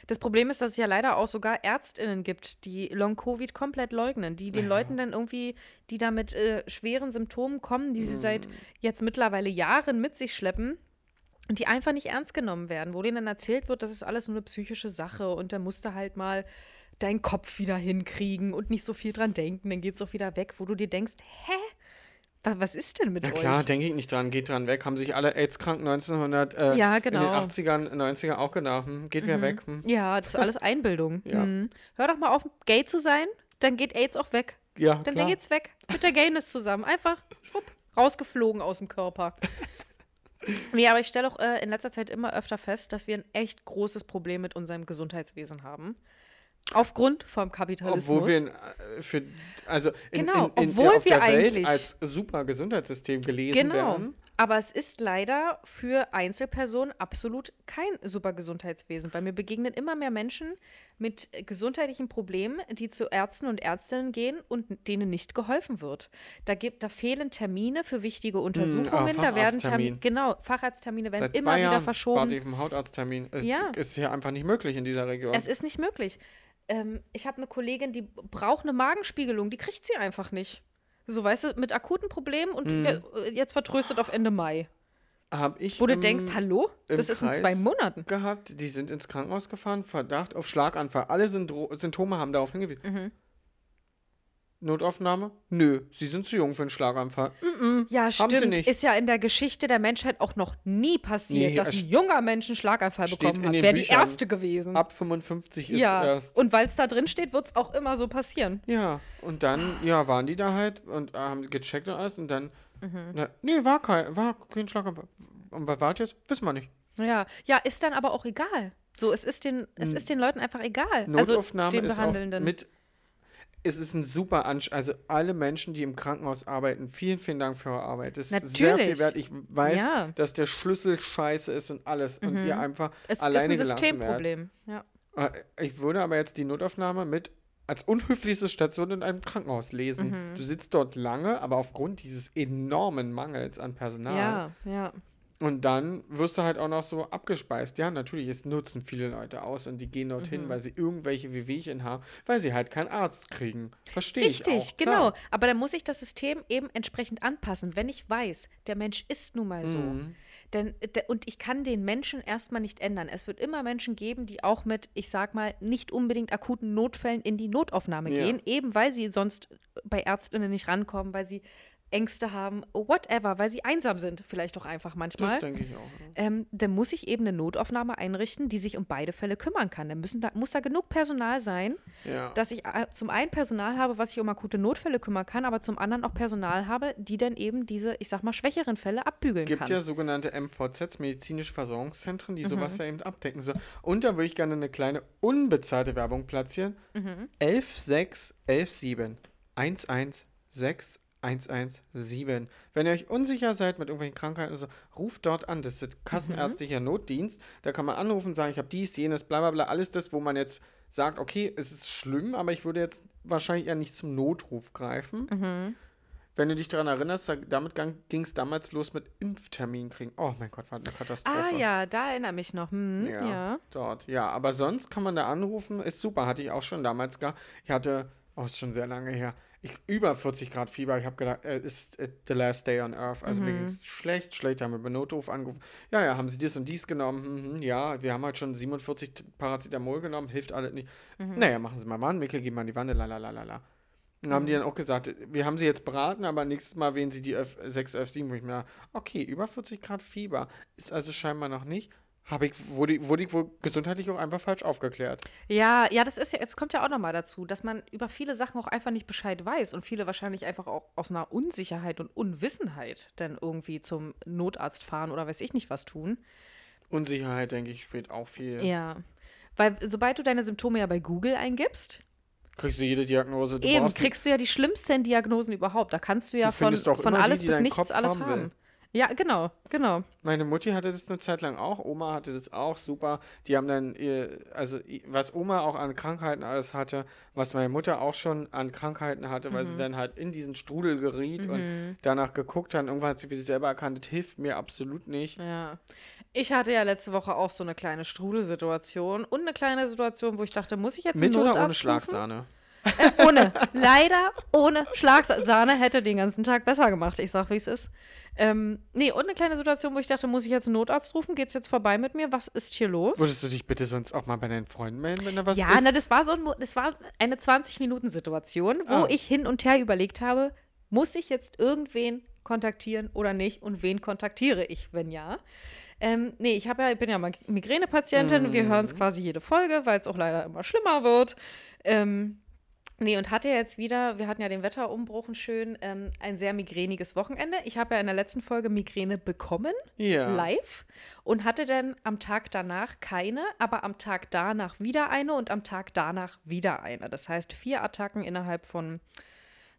A: Das Problem ist, dass es ja leider auch sogar ÄrztInnen gibt, die Long-Covid komplett leugnen, die den
B: Ja.
A: Leuten dann irgendwie, die da mit äh, schweren Symptomen kommen, die sie seit jetzt mittlerweile Jahren mit sich schleppen und die einfach nicht ernst genommen werden, wo denen dann erzählt wird, das ist alles nur eine psychische Sache und da musst du halt mal deinen Kopf wieder hinkriegen und nicht so viel dran denken, dann geht's auch wieder weg, wo du dir denkst, hä? Wa- Was ist denn mit
B: na
A: euch?
B: klar, denke ich nicht dran, geht dran weg. Haben sich alle AIDS-Kranken 1900 äh,
A: Ja,
B: in
A: genau.
B: den 80ern, 90er auch gedacht, hm, geht wieder weg. Hm.
A: Ja, das ist alles Einbildung.
B: Ja.
A: Mhm. Hör doch mal auf, gay zu sein, dann geht AIDS auch weg.
B: Ja,
A: Dann, dann geht's weg. Mit der Gayness zusammen. Einfach schwupp, rausgeflogen aus dem Körper. Nee, aber ich stelle auch äh, in letzter Zeit immer öfter fest, dass wir ein echt großes Problem mit unserem Gesundheitswesen haben. Aufgrund vom Kapitalismus.
B: Obwohl wir in, äh, für, also in,
A: Genau,
B: in, in,
A: obwohl
B: auf
A: wir
B: der Welt
A: eigentlich-
B: als super Gesundheitssystem gelesen
A: Genau.
B: werden.
A: Aber es ist leider für Einzelpersonen absolut kein super Gesundheitswesen, weil mir begegnen immer mehr Menschen mit gesundheitlichen Problemen, die zu Ärzten und Ärztinnen gehen und denen nicht geholfen wird. Da, gibt, da fehlen Termine für wichtige Untersuchungen, da werden. Termine, genau, Facharzttermine werden
B: Seit
A: immer
B: zwei
A: wieder
B: Jahren
A: verschoben.
B: warte ich auf einen Hautarzttermin. Es
A: Ja.
B: Ist hier einfach nicht möglich in dieser Region.
A: Es ist nicht möglich. Ähm, ich habe eine Kollegin, die braucht eine Magenspiegelung, die kriegt sie einfach nicht. So, weißt du, mit akuten Problemen und
B: Mhm.
A: äh, jetzt vertröstet auf Ende Mai.
B: Hab ich
A: Wo du
B: im-
A: denkst, hallo? Das ist in zwei
B: Kreis
A: Monaten.
B: gehabt, die sind ins Krankenhaus gefahren, Verdacht auf Schlaganfall. Alle Syndro Symptome haben darauf hingewiesen.
A: Mhm.
B: Notaufnahme? Nö, sie sind zu jung für einen Schlaganfall.
A: Ja,
B: Haben sie
A: stimmt.
B: nicht.
A: Ist ja in der Geschichte der Menschheit auch noch nie passiert,
B: Nee,
A: dass ein junger Mensch einen Schlaganfall bekommen hat. Wäre die erste gewesen.
B: Ab 55 ist
A: ja,
B: erst.
A: und weil es da drin steht, wird es auch immer so passieren.
B: Ja, und dann, ja, waren die da halt und äh, haben gecheckt und alles und dann,
A: Mhm.
B: na, nee, war kein, war kein Schlaganfall. Und was war das jetzt? Wissen wir nicht.
A: Ja, ja, ist dann aber auch egal. So, es ist den, es ist den Leuten einfach egal.
B: Notaufnahme
A: also den
B: ist auch
A: Behandelnden.
B: mit. Es ist ein super Ansch Also alle Menschen, die im Krankenhaus arbeiten, vielen, vielen Dank für eure Arbeit. Das ist sehr viel wert. Ich weiß,
A: Ja.
B: dass der Schlüssel scheiße ist und alles und ihr einfach
A: es
B: alleine
A: ist ein. Systemproblem. Ja.
B: Äh, Ich würde aber jetzt die Notaufnahme mit als unhöflichste Station in einem Krankenhaus lesen.
A: Mhm.
B: Du sitzt dort lange, aber aufgrund dieses enormen Mangels an Personal.
A: ja, ja.
B: Und dann wirst du halt auch noch so abgespeist. Ja, natürlich, es nutzen viele Leute aus und die gehen dorthin,
A: Mhm.
B: weil sie irgendwelche Wehwehchen haben, weil sie halt keinen Arzt kriegen. Verstehe ich
A: Richtig, genau.
B: klar.
A: Aber dann muss ich das System eben entsprechend anpassen. Wenn ich weiß, der Mensch ist nun mal so.
B: Mhm.
A: Denn, de- und ich kann den Menschen erstmal nicht ändern. Es wird immer Menschen geben, die auch mit, ich sag mal, nicht unbedingt akuten Notfällen in die Notaufnahme
B: Ja.
A: gehen, eben weil sie sonst bei Ärztinnen nicht rankommen, weil sie Ängste haben, whatever, weil sie einsam sind, vielleicht auch einfach manchmal.
B: Das denke ich auch. ja.
A: ähm, dann muss ich eben eine Notaufnahme einrichten, die sich um beide Fälle kümmern kann. Dann müssen da, muss da genug Personal sein,
B: Ja.
A: dass ich äh, zum einen Personal habe, was sich um akute Notfälle kümmern kann, aber zum anderen auch Personal habe, die dann eben diese, ich sag mal, schwächeren Fälle abbügeln
B: gibt
A: kann.
B: ja sogenannte MVZs, medizinische Versorgungszentren, die
A: Mhm.
B: sowas ja eben abdecken. So. Und da würde ich gerne eine kleine unbezahlte Werbung platzieren.
A: Mhm.
B: 116 117 116 117. Wenn ihr euch unsicher seid mit irgendwelchen Krankheiten oder so, ruft dort an. Das ist kassenärztlicher
A: Mhm.
B: Notdienst. Da kann man anrufen, sagen, ich habe dies, jenes, bla bla bla. Alles das, wo man jetzt sagt, okay, es ist schlimm, aber ich würde jetzt wahrscheinlich eher nicht zum Notruf greifen.
A: Mhm.
B: Wenn du dich daran erinnerst, da, damit ging es damals los mit Impftermin kriegen. Oh mein Gott, war eine Katastrophe.
A: Ah ja, da erinnere mich noch. Hm, ja.
B: Ja, dort. Ja, aber sonst kann man da anrufen. Ist super, hatte ich auch schon damals gehabt. Ich hatte, oh, ist schon sehr lange her, ich, über 40 Grad Fieber. Ich habe gedacht, äh, ist äh, the last day on earth. Also mir
A: Mhm.
B: ging es schlecht, schlecht. Haben wir bei Notruf angerufen. Ja, ja, haben sie dies und dies genommen? Hm, hm, ja, wir haben halt schon 47 T- Paracetamol genommen, hilft alles nicht.
A: Mhm.
B: Naja, machen Sie mal Warnwickel, gehen mal an die Wanne, la la la la la. Und haben die
A: Mhm.
B: dann auch gesagt, wir haben sie jetzt beraten, aber nächstes Mal wählen sie die F 6 F7, wo ich mir, okay, über 40 Grad Fieber ist also scheinbar noch nicht. Habe ich, wurde, ich- wurde ich wohl gesundheitlich auch einfach falsch aufgeklärt.
A: Ja, ja, das ist ja, es kommt ja auch nochmal dazu, dass man über viele Sachen auch einfach nicht Bescheid weiß und viele wahrscheinlich einfach auch aus einer Unsicherheit und Unwissenheit dann irgendwie zum Notarzt fahren oder weiß ich nicht was tun.
B: Unsicherheit, denke ich, spielt auch viel.
A: Ja. Weil sobald du deine Symptome ja bei Google eingibst,
B: Kriegst du jede Diagnose. Du
A: eben kriegst du ja die schlimmsten Diagnosen überhaupt. Da kannst du ja
B: Du
A: von, von
B: immer die,
A: alles
B: die
A: bis nichts
B: Kopf
A: alles
B: haben
A: haben. Ja, genau, genau.
B: Meine Mutti hatte das eine Zeit lang auch, Oma hatte das auch, super. Die haben dann, ihr, also was Oma auch an Krankheiten alles hatte, was meine Mutter auch schon an Krankheiten hatte, weil
A: Mhm.
B: sie dann halt in diesen Strudel geriet und danach geguckt hat. Und irgendwann hat sie für sich selber erkannt, das hilft mir absolut nicht.
A: Ja. Ich hatte ja letzte Woche auch so eine kleine Strudelsituation und eine kleine Situation, wo ich dachte, muss ich jetzt
B: Mit oder ohne
A: rufen? Äh, ohne. Leider ohne Schlagsahne hätte den ganzen Tag besser gemacht. Ich sag, wie es ist. Ähm, nee, und eine kleine Situation, wo ich dachte, muss ich jetzt einen Notarzt rufen? Geht's jetzt vorbei mit mir? Was ist hier los?
B: Würdest du dich bitte sonst auch mal bei deinen Freunden melden, wenn da was
A: ja,
B: ist?
A: na, das war so ein, das war eine 20-Minuten-Situation, wo
B: Ah.
A: ich hin und her überlegt habe, muss ich jetzt irgendwen kontaktieren oder nicht und wen kontaktiere ich, wenn ja. Ähm, nee, ich habe ja, ich bin ja mal Migränepatientin, wir hören es quasi jede Folge, weil es auch leider immer schlimmer wird. Ähm, Nee, und hatte jetzt wieder, wir hatten ja den Wetterumbruch ein schön, ähm, ein sehr migräniges Wochenende. Ich habe ja in der letzten Folge Migräne bekommen,
B: ja.
A: live, und hatte dann am Tag danach keine, aber am Tag danach wieder eine und am Tag danach wieder eine. Das heißt vier Attacken innerhalb von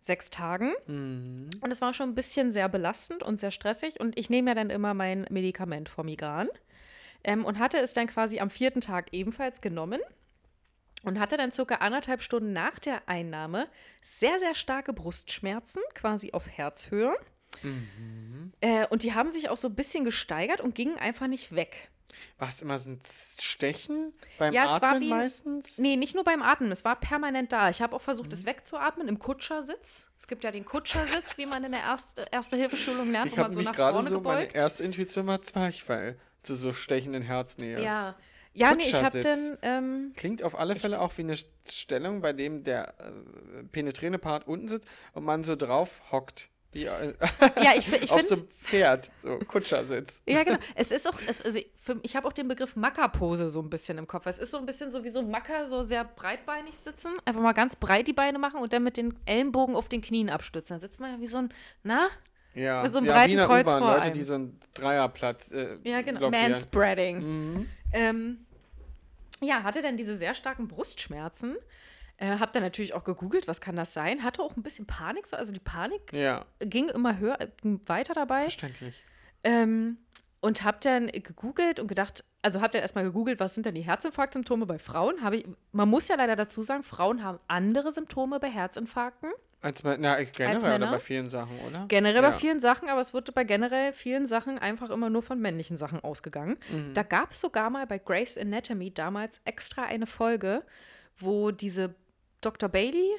A: sechs Tagen.
B: Mhm.
A: Und es war schon ein bisschen sehr belastend und sehr stressig. Und ich nehme ja dann immer mein Medikament vor Migran. Ähm, und hatte es dann quasi am vierten Tag ebenfalls genommen. Und hatte dann circa anderthalb Stunden nach der Einnahme sehr, sehr starke Brustschmerzen, quasi auf Herzhöhe.
B: Mhm.
A: Äh, und die haben sich auch so ein bisschen gesteigert und gingen einfach nicht weg.
B: War es immer so ein Stechen beim
A: Ja, es war
B: Atmen
A: wie-
B: meistens?
A: Nee, nicht nur beim Atmen, es war permanent da. Ich habe auch versucht,
B: Mhm.
A: es wegzuatmen im Kutschersitz. Es gibt ja den Kutschersitz, wie man in der Erste- Erste-Hilfe-Schulung lernt,
B: Ich
A: wo man so
B: mich
A: nach vorne
B: so, meine
A: gebeugt.
B: erste Intuition war Zwerchfell zu so stechenden Herznähe.
A: Ja. Ja, nee, ich habe dann, ähm,
B: Klingt auf alle Fälle auch wie eine Stellung, bei dem der äh, penetrierende Part unten sitzt und man so drauf hockt. Wie äh,
A: ja, ich, ich
B: auf so
A: finde,
B: einem Pferd, so Kutschersitz.
A: ja, genau. Es ist auch, es, also für, ich habe auch den Begriff Mackerpose so ein bisschen im Kopf. Es ist so ein bisschen so wie so ein Macker, so sehr breitbeinig sitzen. Einfach mal ganz breit die Beine machen und dann mit den Ellenbogen auf den Knien abstützen. Dann sitzt man ja wie so ein, na?
B: Ja,
A: Mit so einem
B: ja
A: breiten Kreuz vor
B: Leute,
A: einem.
B: die so einen Dreierplatz äh,
A: Ja, genau.
B: blockieren.
A: Manspreading.
B: Mhm.
A: Ähm, ja, hatte dann diese sehr starken Brustschmerzen. Äh, hab dann natürlich auch gegoogelt, was kann das sein? Hatte auch ein bisschen Panik, so, also die Panik
B: Ja,
A: ging immer höher, ging weiter dabei.
B: verständlich.
A: Ähm, und hab dann gegoogelt und gedacht, also hab dann erstmal gegoogelt, was sind denn die Herzinfarktsymptome bei Frauen? Habe ich, man muss ja leider dazu sagen, Frauen haben andere Symptome bei Herzinfarkten.
B: Als, na, ich generell oder
A: Männer?
B: bei vielen Sachen, oder?
A: Generell
B: ja.
A: bei vielen Sachen, aber es wurde bei generell vielen Sachen einfach immer nur von männlichen Sachen ausgegangen.
B: Mhm.
A: Da gab es sogar mal bei Grey's Anatomy damals extra eine Folge, wo diese Dr. Bailey,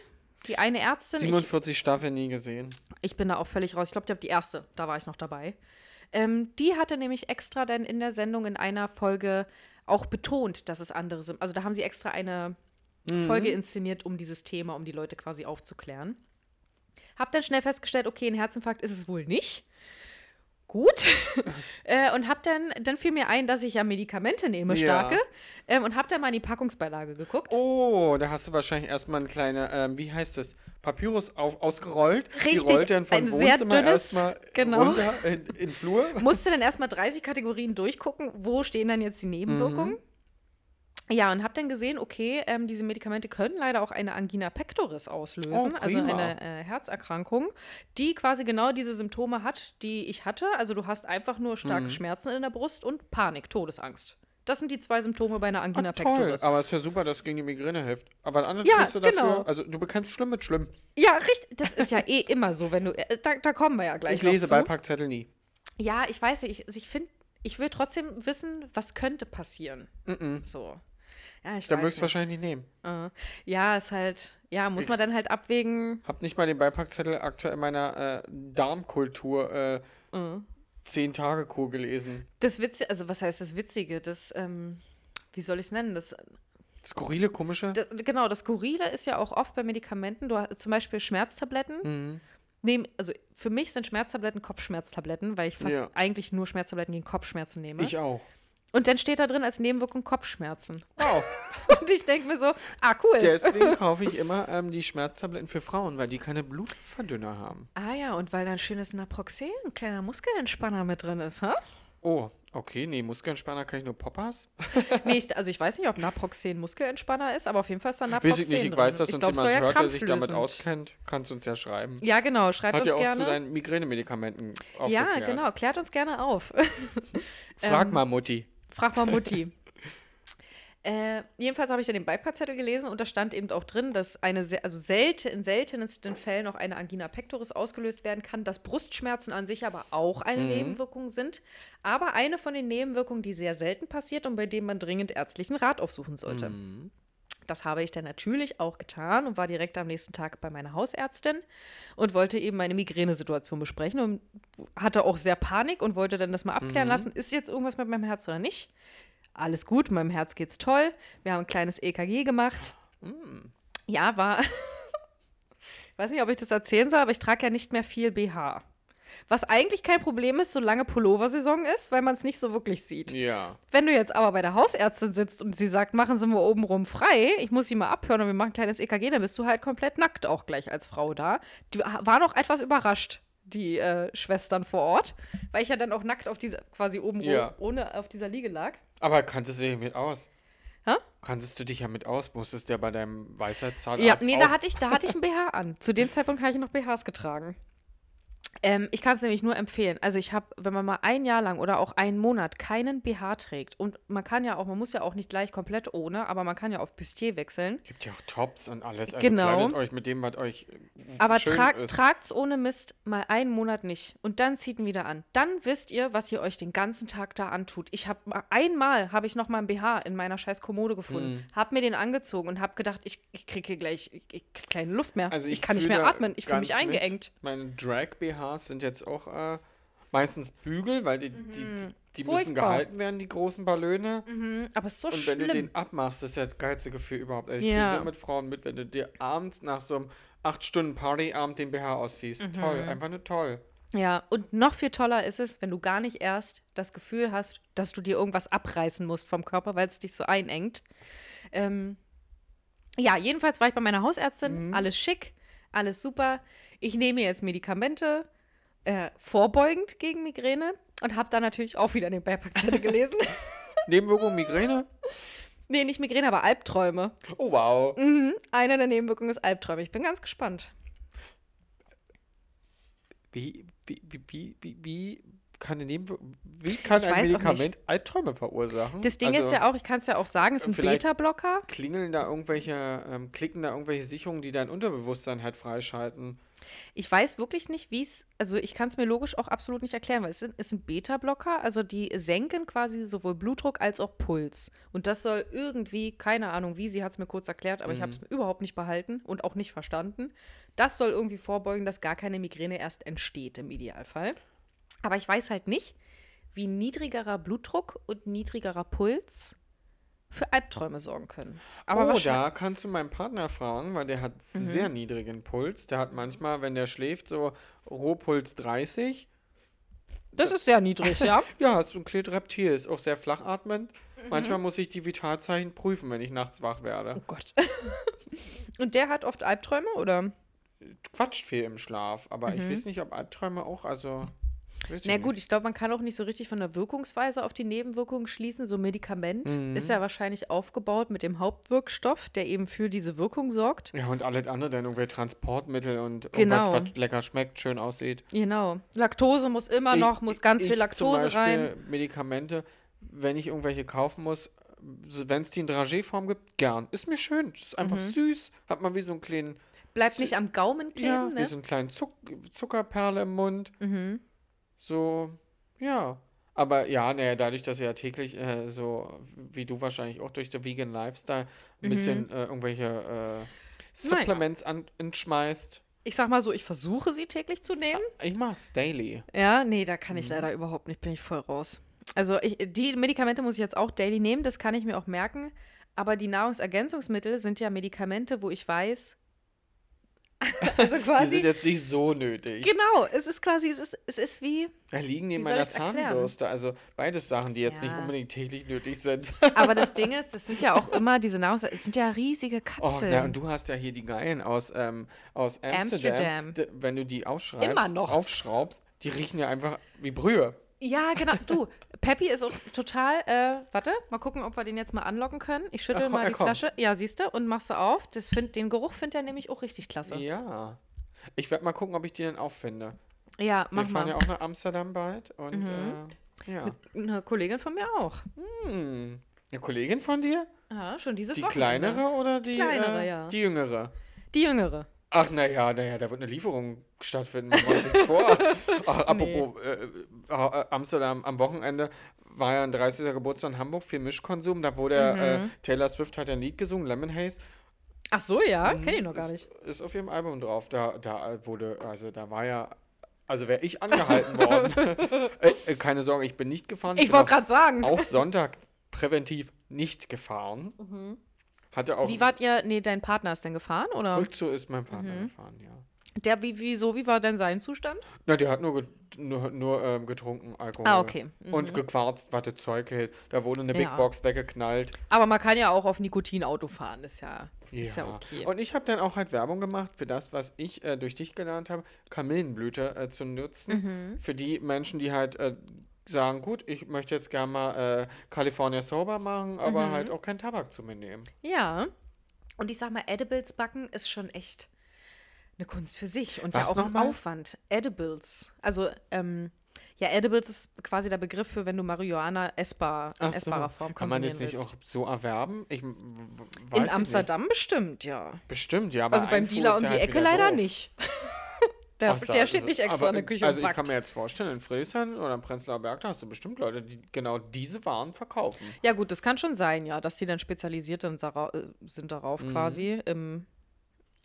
A: die eine Ärztin, ich,
B: 47 Staffeln nie gesehen.
A: ich bin da auch völlig raus, ich glaube, die, die erste, da war ich noch dabei. Ähm, die hatte nämlich extra dann in der Sendung in einer Folge auch betont, dass es andere sind. Also da haben sie extra eine
B: Mhm.
A: Folge inszeniert, um dieses Thema, um die Leute quasi aufzuklären. Hab dann schnell festgestellt, okay, ein Herzinfarkt ist es wohl nicht. Gut. äh, und hab dann, dann fiel mir ein, dass ich ja Medikamente nehme,
B: Ja.
A: starke. Ähm, und hab dann mal in die Packungsbeilage geguckt.
B: Oh, da hast du wahrscheinlich erstmal ein kleiner, ähm, wie heißt das? Papyrus auf, ausgerollt. Die
A: Richtig,
B: rollt dann von
A: ein sehr
B: Wohnzimmer
A: dünnes,
B: erstmal
A: genau.
B: runter in, in Flur.
A: Musste dann erstmal 30 Kategorien durchgucken, wo stehen dann jetzt die Nebenwirkungen.
B: Mhm.
A: Ja, und habe dann gesehen, okay, ähm, diese Medikamente können leider auch eine Angina pectoris auslösen,
B: Oh,
A: also eine äh, Herzerkrankung, die quasi genau diese Symptome hat, die ich hatte. Also du hast einfach nur starke
B: Mhm.
A: Schmerzen in der Brust und Panik, Todesangst. Das sind die zwei Symptome bei einer Angina
B: Ah, toll,
A: pectoris.
B: aber ist ja super, dass es gegen die Migräne hilft. Aber ein anderes
A: Ja,
B: kriegst du dafür.
A: genau.
B: Also du bekämpfst schlimm mit schlimm.
A: Ja, richtig. Das ist ja eh immer so, wenn du. Äh, da, da kommen wir ja gleich
B: Ich lese. Beipackzettel nie.
A: Ja, ich weiß nicht. Ich, ich finde, ich will trotzdem wissen, was könnte passieren.
B: Mhm.
A: So. Ja, ich
B: Dann möchtest du wahrscheinlich nicht nehmen.
A: Äh, ja, ist halt, ja, muss man dann halt abwägen.
B: Hab nicht mal den Beipackzettel aktuell in meiner äh, Darmkultur äh,
A: Äh.
B: 10 Tage Kur gelesen.
A: Das Witzige, also was heißt das Witzige? Das, ähm, wie soll ich es nennen? Das,
B: Skurrile, komische.
A: das, genau, das Skurrile ist ja auch oft bei Medikamenten. Du hast zum Beispiel Schmerztabletten.
B: Mhm.
A: Nehm, also für mich sind Schmerztabletten Kopfschmerztabletten, weil ich fast
B: Ja.
A: eigentlich nur Schmerztabletten gegen Kopfschmerzen nehme.
B: Ich auch.
A: Und dann steht da drin als Nebenwirkung Kopfschmerzen.
B: Wow.
A: Und ich denke mir so, ah, cool.
B: Deswegen kaufe ich immer ähm, die Schmerztabletten für Frauen, weil die keine Blutverdünner haben.
A: Ah ja, und weil da ein schönes Naproxen, ein kleiner Muskelentspanner mit drin ist, ha?
B: Oh, okay, nee, Muskelspanner kann ich nur Poppers.
A: Nee, ich, also ich weiß nicht, ob Naproxen Muskelentspanner ist, aber auf jeden Fall ist da
B: Weiß
A: Naproxen
B: ich nicht, ich
A: drin.
B: weiß, dass uns
A: glaub,
B: jemand
A: ja
B: hört, der sich damit auskennt. Kannst uns ja schreiben.
A: Ja, genau, schreibt
B: Hat
A: uns
B: ja auch
A: gerne.
B: zu deinen Migränemedikamenten
A: ja,
B: aufgeklärt.
A: genau, klärt uns gerne auf.
B: Frag
A: Ähm,
B: mal, Mutti.
A: Frag mal Mutti. Äh, jedenfalls habe ich dann den Beipackzettel gelesen und da stand eben auch drin, dass eine se also selten, in seltensten Fällen auch eine Angina pectoris ausgelöst werden kann, dass Brustschmerzen an sich aber auch eine
B: Mhm.
A: Nebenwirkung sind. Aber eine von den Nebenwirkungen, die sehr selten passiert und bei denen man dringend ärztlichen Rat aufsuchen sollte.
B: Mhm.
A: Das habe ich dann natürlich auch getan und war direkt am nächsten Tag bei meiner Hausärztin und wollte eben meine Migränesituation besprechen und hatte auch sehr Panik und wollte dann das mal abklären
B: Mhm.
A: lassen, ist jetzt irgendwas mit meinem Herz oder nicht? Alles gut, meinem Herz geht's toll. Wir haben ein kleines EKG gemacht.
B: Mhm.
A: Ja, war. ich weiß nicht, ob ich das erzählen soll, aber ich trage ja nicht mehr viel BH. Was eigentlich kein Problem ist, solange Pulloversaison ist, weil man es nicht so wirklich sieht.
B: Ja.
A: Wenn du jetzt aber bei der Hausärztin sitzt und sie sagt, machen Sie mal obenrum frei, ich muss sie mal abhören und wir machen ein kleines EKG, dann bist du halt komplett nackt auch gleich als Frau da. Die waren auch etwas überrascht, die äh, Schwestern vor Ort, weil ich ja dann auch nackt auf dieser, quasi oben
B: Ja.
A: ohne auf dieser Liege lag.
B: Aber kanntest du dich mit aus?
A: Hä?
B: Kanntest du dich ja mit aus? Musstest du ja bei deinem Weisheitszahnarzt
A: Ja, nee, da hatte ich, da hatte ich ein BH an. Zu dem Zeitpunkt habe ich noch BHs getragen. Ähm, ich kann es nämlich nur empfehlen. Also ich habe, wenn man mal ein Jahr lang oder auch einen Monat keinen BH trägt und man kann ja auch, man muss ja auch nicht gleich komplett ohne, aber man kann ja auf Bustier wechseln.
B: Gibt ja auch Tops und alles. Also
A: Genau.
B: kleidet euch mit dem, was euch
A: Aber
B: schön
A: trag,
B: ist.
A: tragt's ohne Mist mal einen Monat nicht und dann zieht ihn wieder an. Dann wisst ihr, was ihr euch den ganzen Tag da antut. Ich habe einmal habe ich noch mal einen BH in meiner scheiß Kommode gefunden,
B: Mhm.
A: habe mir den angezogen und habe gedacht, ich, ich kriege hier gleich ich, ich keine Luft mehr.
B: Also
A: ich,
B: ich
A: kann nicht mehr atmen. Ich fühle mich
B: ganz mit.
A: eingeengt.
B: Meine Drag-BHs sind jetzt auch äh, meistens Bügel, weil die, die, die, die müssen
A: Mhm.
B: Gehalten werden, die großen Ballone.
A: Mhm, aber es ist so
B: Und wenn
A: schlimm.
B: du den abmachst, das ist ja das geilste Gefühl überhaupt. Also Ich
A: Ja.
B: fühle so mit Frauen mit, wenn du dir abends nach so einem 8-Stunden-Partyabend den BH ausziehst.
A: Mhm.
B: Toll, einfach nur toll.
A: Ja, und noch viel toller ist es, wenn du gar nicht erst das Gefühl hast, dass du dir irgendwas abreißen musst vom Körper, weil es dich so einengt. Ähm, ja, jedenfalls war ich bei meiner Hausärztin,
B: Mhm.
A: alles schick, alles super. Ich nehme jetzt Medikamente, äh, vorbeugend gegen Migräne und habe da natürlich auch wieder den Beipackzettel gelesen.
B: Nebenwirkung Migräne?
A: nee, nicht Migräne, aber Albträume.
B: Oh wow.
A: Mhm. Eine der Nebenwirkungen ist Albträume. Ich bin ganz gespannt.
B: Wie, wie, wie, wie, wie, wie kann, eine Nebenwir wie kann
A: Ich
B: ein Medikament Albträume verursachen?
A: Das Ding
B: also,
A: ist ja auch, ich kann es ja auch sagen, es ist ein Beta-Blocker.
B: Klingeln da irgendwelche, ähm, klicken da irgendwelche Sicherungen, die dein Unterbewusstsein halt freischalten?
A: Ich weiß wirklich nicht, wie es, also ich kann es mir logisch auch absolut nicht erklären, weil es es sind Beta-Blocker, also die senken quasi sowohl Blutdruck als auch Puls. Und das soll irgendwie, keine Ahnung wie, sie hat es mir kurz erklärt, aber ich habe es überhaupt nicht behalten und auch nicht verstanden. Das soll irgendwie vorbeugen, dass gar keine Migräne erst entsteht im Idealfall. Aber ich weiß halt nicht, wie niedrigerer Blutdruck und niedrigerer Puls für Albträume sorgen können. Aber
B: oh, da kannst du meinen Partner fragen, weil der hat
A: Mhm.
B: sehr niedrigen Puls. Der hat manchmal, wenn der schläft, so Rohpuls 30.
A: Das ist sehr niedrig, ja.
B: Ja, ist ein Kletreptil, ist auch sehr flachatmend.
A: Mhm.
B: Manchmal muss ich die Vitalzeichen prüfen, wenn ich nachts wach werde.
A: Oh Gott. Und der hat oft Albträume, oder?
B: Quatscht viel im Schlaf, aber ich weiß nicht, ob Albträume auch, also.
A: Mhm. Na
B: nicht.
A: gut, ich glaube, man kann auch nicht so richtig von der Wirkungsweise auf die Nebenwirkungen schließen. So Medikament
B: Mhm.
A: ist ja wahrscheinlich aufgebaut mit dem Hauptwirkstoff, der eben für diese Wirkung sorgt.
B: Ja, und alles andere, dann irgendwelche Transportmittel und
A: Genau.
B: was lecker schmeckt, schön aussieht.
A: Genau. Laktose muss immer
B: Ich-
A: noch, muss ganz
B: ich
A: viel Laktose
B: zum Beispiel
A: rein.
B: Medikamente, wenn ich irgendwelche kaufen muss, wenn es die in Dragé-Form gibt, gern. Ist mir schön. Ist einfach
A: Mhm.
B: süß. Hat man wie so einen kleinen,
A: Bleibt nicht am Gaumen kleben,
B: ja, wie
A: ne?
B: so einen kleinen Zuck Zuckerperle im Mund.
A: Mhm.
B: So, ja. Aber ja, naja, dadurch, dass er ja täglich äh, so, wie du wahrscheinlich auch durch den Vegan Lifestyle, ein bisschen äh, irgendwelche äh, Supplements an, entschmeißt.
A: Ich sag mal so, ich versuche sie täglich zu nehmen.
B: Ich mach's daily.
A: Ja, nee, da kann
B: Mhm.
A: ich leider überhaupt nicht, bin ich voll raus. Also ich, die Medikamente muss ich jetzt auch daily nehmen, das kann ich mir auch merken. Aber die Nahrungsergänzungsmittel sind ja Medikamente, wo ich weiß, also
B: Die
A: quasi,
B: sind jetzt nicht so nötig.
A: genau, es ist quasi, es ist, es ist wie,
B: Da liegen neben meiner? Zahnbürste. Also beides Sachen, die jetzt nicht
A: Ja.
B: unbedingt täglich nötig sind.
A: aber das Ding ist, das sind ja auch immer diese Nahrungs, es sind ja riesige
B: Oh,
A: Kapseln.
B: na, und du hast ja hier die geilen aus, ähm, aus Amsterdam.
A: Amsterdam.
B: Wenn du die aufschreibst, aufschraubst, die riechen ja einfach wie Brühe.
A: Ja, genau. Du, Peppy ist auch total. Äh, warte, mal gucken, ob wir den jetzt mal anlocken können. Ich schüttel
B: Ach,
A: mal
B: er
A: die
B: kommt.
A: Flasche. Ja, siehst du, und machst du auf. Das find, den Geruch findet er nämlich auch richtig klasse. Ja,
B: Ja. Ich werde mal gucken, ob ich die denn auffinde.
A: mach
B: Wir fahren
A: mal.
B: ja auch nach Amsterdam bald. Und äh, ja.
A: Eine Kollegin von mir auch.
B: Hm. Eine Kollegin von dir?
A: Ja, schon dieses
B: Die
A: Wochenende.
B: kleinere oder die,
A: Kleinere,
B: äh,
A: ja.
B: die jüngere?
A: Die jüngere.
B: Ach, naja, naja, da wird eine Lieferung stattfinden. Machen wir uns nichts vor. Ach, apropos äh, äh, Amsterdam am Wochenende war ja ein 30. Geburtstag in Hamburg, viel Mischkonsum. Da wurde äh,
A: Mhm.
B: Taylor Swift hat ja ein Lied gesungen, Lemon Haze.
A: Ach so, ja, kenne ich noch gar nicht.
B: Ist auf ihrem Album drauf. Da, da wurde, also da war ja, also wäre ich angehalten worden. äh, äh, keine Sorge, ich bin nicht gefahren.
A: Ich
B: bin
A: wollte gerade sagen.
B: auch Sonntag präventiv nicht gefahren. Hatte auch
A: Wie wart ihr, nee, dein Partner ist denn gefahren, oder?
B: Rückzug ist mein Partner
A: Mhm.
B: gefahren, ja.
A: Der, wie, wieso, wie war denn sein Zustand?
B: Na, der hat nur, nur, nur ähm, getrunken, Alkohol.
A: Ah, okay. Mhm.
B: Und gequarzt, was das Zeug hält. Da wurde eine Big
A: Ja.
B: Box weggeknallt.
A: Aber man kann ja auch auf Nikotin Auto fahren, ist ja,
B: Ja.
A: ist ja okay.
B: Und ich habe dann auch halt Werbung gemacht für das, was ich äh, durch dich gelernt habe, Kamillenblüte äh, zu nutzen.
A: Mhm.
B: Für die Menschen, die halt äh, sagen, gut, ich möchte jetzt gerne mal äh, California Sober machen, aber
A: Mhm.
B: halt auch keinen Tabak zu mir nehmen.
A: Ja. Und ich sag mal, Edibles backen ist schon echt eine Kunst für sich und
B: Was
A: ja auch ein? Aufwand. Edibles. Also, ähm, ja, Edibles ist quasi der Begriff für, wenn du Marihuana essbar, in
B: Ach so,
A: essbarer Form
B: kann man
A: konsumieren
B: das nicht auch so erwerben? Ich
A: In Amsterdam bestimmt, ja.
B: Nicht. Bestimmt, ja. Aber
A: Also beim Dealer um die
B: halt
A: Ecke leider
B: doof.
A: nicht. der,
B: so,
A: der
B: also
A: steht nicht extra in der Küche
B: Also ich kann mir jetzt vorstellen, in Friedrichshain oder im Prenzlauer Berg, da hast du bestimmt Leute, die genau diese Waren verkaufen.
A: Ja, gut, das kann schon sein, ja, dass die dann spezialisiert sind, dara- äh, darauf quasi im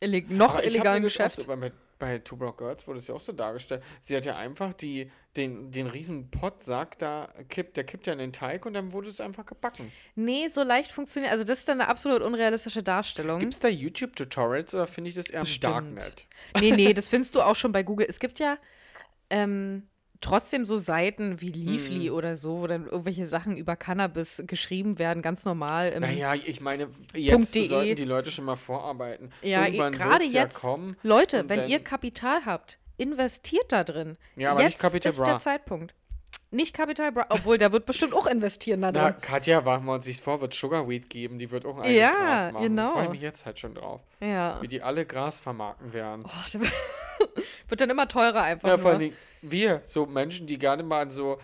A: illeg noch
B: Mhm. Aber
A: illegalen Geschäft.
B: So, bei, Two Broke Girls wurde es ja auch so dargestellt. Sie hat ja einfach die, den, den riesen Pottsack da kippt, der kippt ja in den Teig und dann wurde es einfach gebacken.
A: Nee, so leicht funktioniert. Also, das ist dann eine absolut unrealistische Darstellung.
B: Gibt es da YouTube-Tutorials oder finde ich das eher im
A: Bestimmt.
B: Darknet?
A: Nee, nee, das findest du auch schon bei Google. Es gibt ja ähm, trotzdem so Seiten wie Leafly
B: Mhm.
A: oder so, wo dann irgendwelche Sachen über Cannabis geschrieben werden, ganz normal. Im,
B: Naja, ich meine, jetzt
A: .de.
B: sollten die Leute schon mal vorarbeiten.
A: Ja,
B: Irgendwann
A: gerade
B: ja
A: jetzt.
B: kommen.
A: Leute, wenn ihr Kapital habt, investiert da drin.
B: Ja, aber nicht
A: jetzt
B: Capital
A: ist
B: Bra.
A: der Zeitpunkt. Nicht Capital Bra, obwohl der wird bestimmt auch investieren da
B: Na,
A: drin.
B: Katja, machen wir uns nicht vor, wird Sugarweed geben, die wird auch ein
A: Ja,
B: Gras machen.
A: genau.
B: Freue ich mich jetzt halt schon drauf.
A: Ja.
B: Wie die alle Gras vermarkten werden.
A: Oh, wird dann immer teurer einfach.
B: Ja,
A: nur.
B: vor allem wir, so Menschen, die gerne mal an so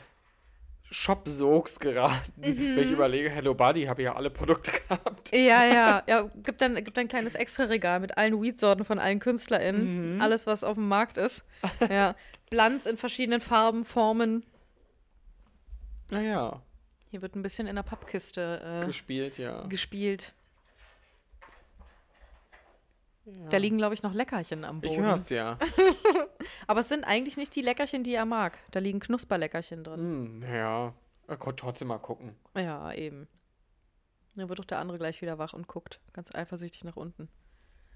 B: Shop-Soaks geraten.
A: Mhm.
B: Wenn ich überlege, Hello Buddy, habe ich ja alle Produkte gehabt.
A: Ja, ja, ja. Gibt dann, gibt dann ein kleines Extra-Regal mit allen Weed-Sorten von allen
B: Mhm.
A: KünstlerInnen. Alles, was auf dem Markt ist. Ja. Blanz in verschiedenen Farben, Formen.
B: Naja,
A: Hier wird ein bisschen in der Pappkiste äh,
B: gespielt, ja.
A: gespielt. Da liegen, glaube ich, noch Leckerchen am Boden.
B: Ich hör's ja.
A: Aber es sind eigentlich nicht die Leckerchen, die er mag. Da liegen Knusperleckerchen drin.
B: Hm, ja. Ich konnte trotzdem mal gucken.
A: Ja, eben. Dann wird doch der andere gleich wieder wach und guckt ganz eifersüchtig nach unten.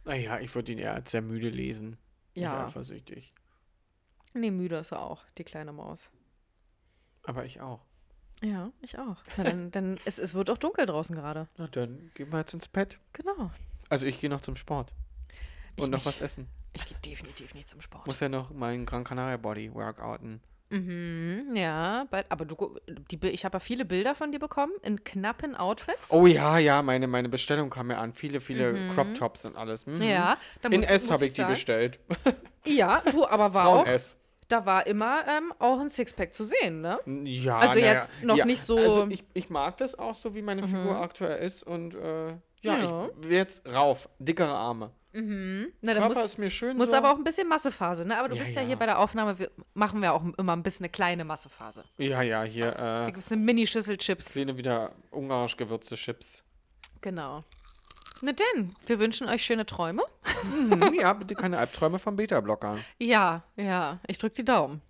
B: Naja, ich würde ihn eher als sehr müde lesen.
A: Ja.
B: Nicht eifersüchtig.
A: Nee, müde ist er auch, die kleine Maus.
B: Aber ich auch.
A: Ja, ich auch. Na, dann, dann es, es wird auch dunkel draußen gerade.
B: Na dann gehen wir jetzt ins Bett.
A: Genau.
B: Also ich gehe noch zum Sport.
A: Ich
B: Und noch
A: nicht.
B: was essen.
A: Ich gehe definitiv nicht zum Sport.
B: Muss ja noch meinen Gran Canaria Body workouten.
A: Mhm, ja, aber du, die, ich habe ja viele Bilder von dir bekommen in knappen Outfits.
B: Oh ja, ja, meine, meine Bestellung kam mir an. Viele, viele Crop Tops und alles. Mhm.
A: Ja, da
B: In
A: muss,
B: S
A: muss
B: habe ich die
A: sagen-
B: bestellt.
A: Ja, du, aber war auch,
B: S.
A: da war immer ähm, auch ein Sixpack zu sehen, ne?
B: Ja,
A: Also
B: naja,
A: jetzt noch
B: ja,
A: nicht so-
B: Also ich, ich mag das auch so, wie meine Figur aktuell ist. Und äh, ja,
A: Ja.
B: ich will jetzt rauf. Dickere Arme.
A: Na, da
B: Körper
A: muss,
B: ist mir schön
A: muss
B: so.
A: aber auch ein bisschen Massephase, ne? Aber du
B: Ja,
A: bist ja,
B: ja.
A: hier bei der Aufnahme, wir machen wir auch immer ein bisschen eine kleine Massephase.
B: Ja, ja, hier
A: Da
B: äh,
A: gibt es eine Mini-Schüssel Chips.
B: sehen wieder ungarisch gewürzte Chips.
A: Genau. Na denn, wir wünschen euch schöne Träume.
B: Mhm, ja, bitte keine Albträume vom Beta-Blocker.
A: Ja, ja, ich drück die Daumen.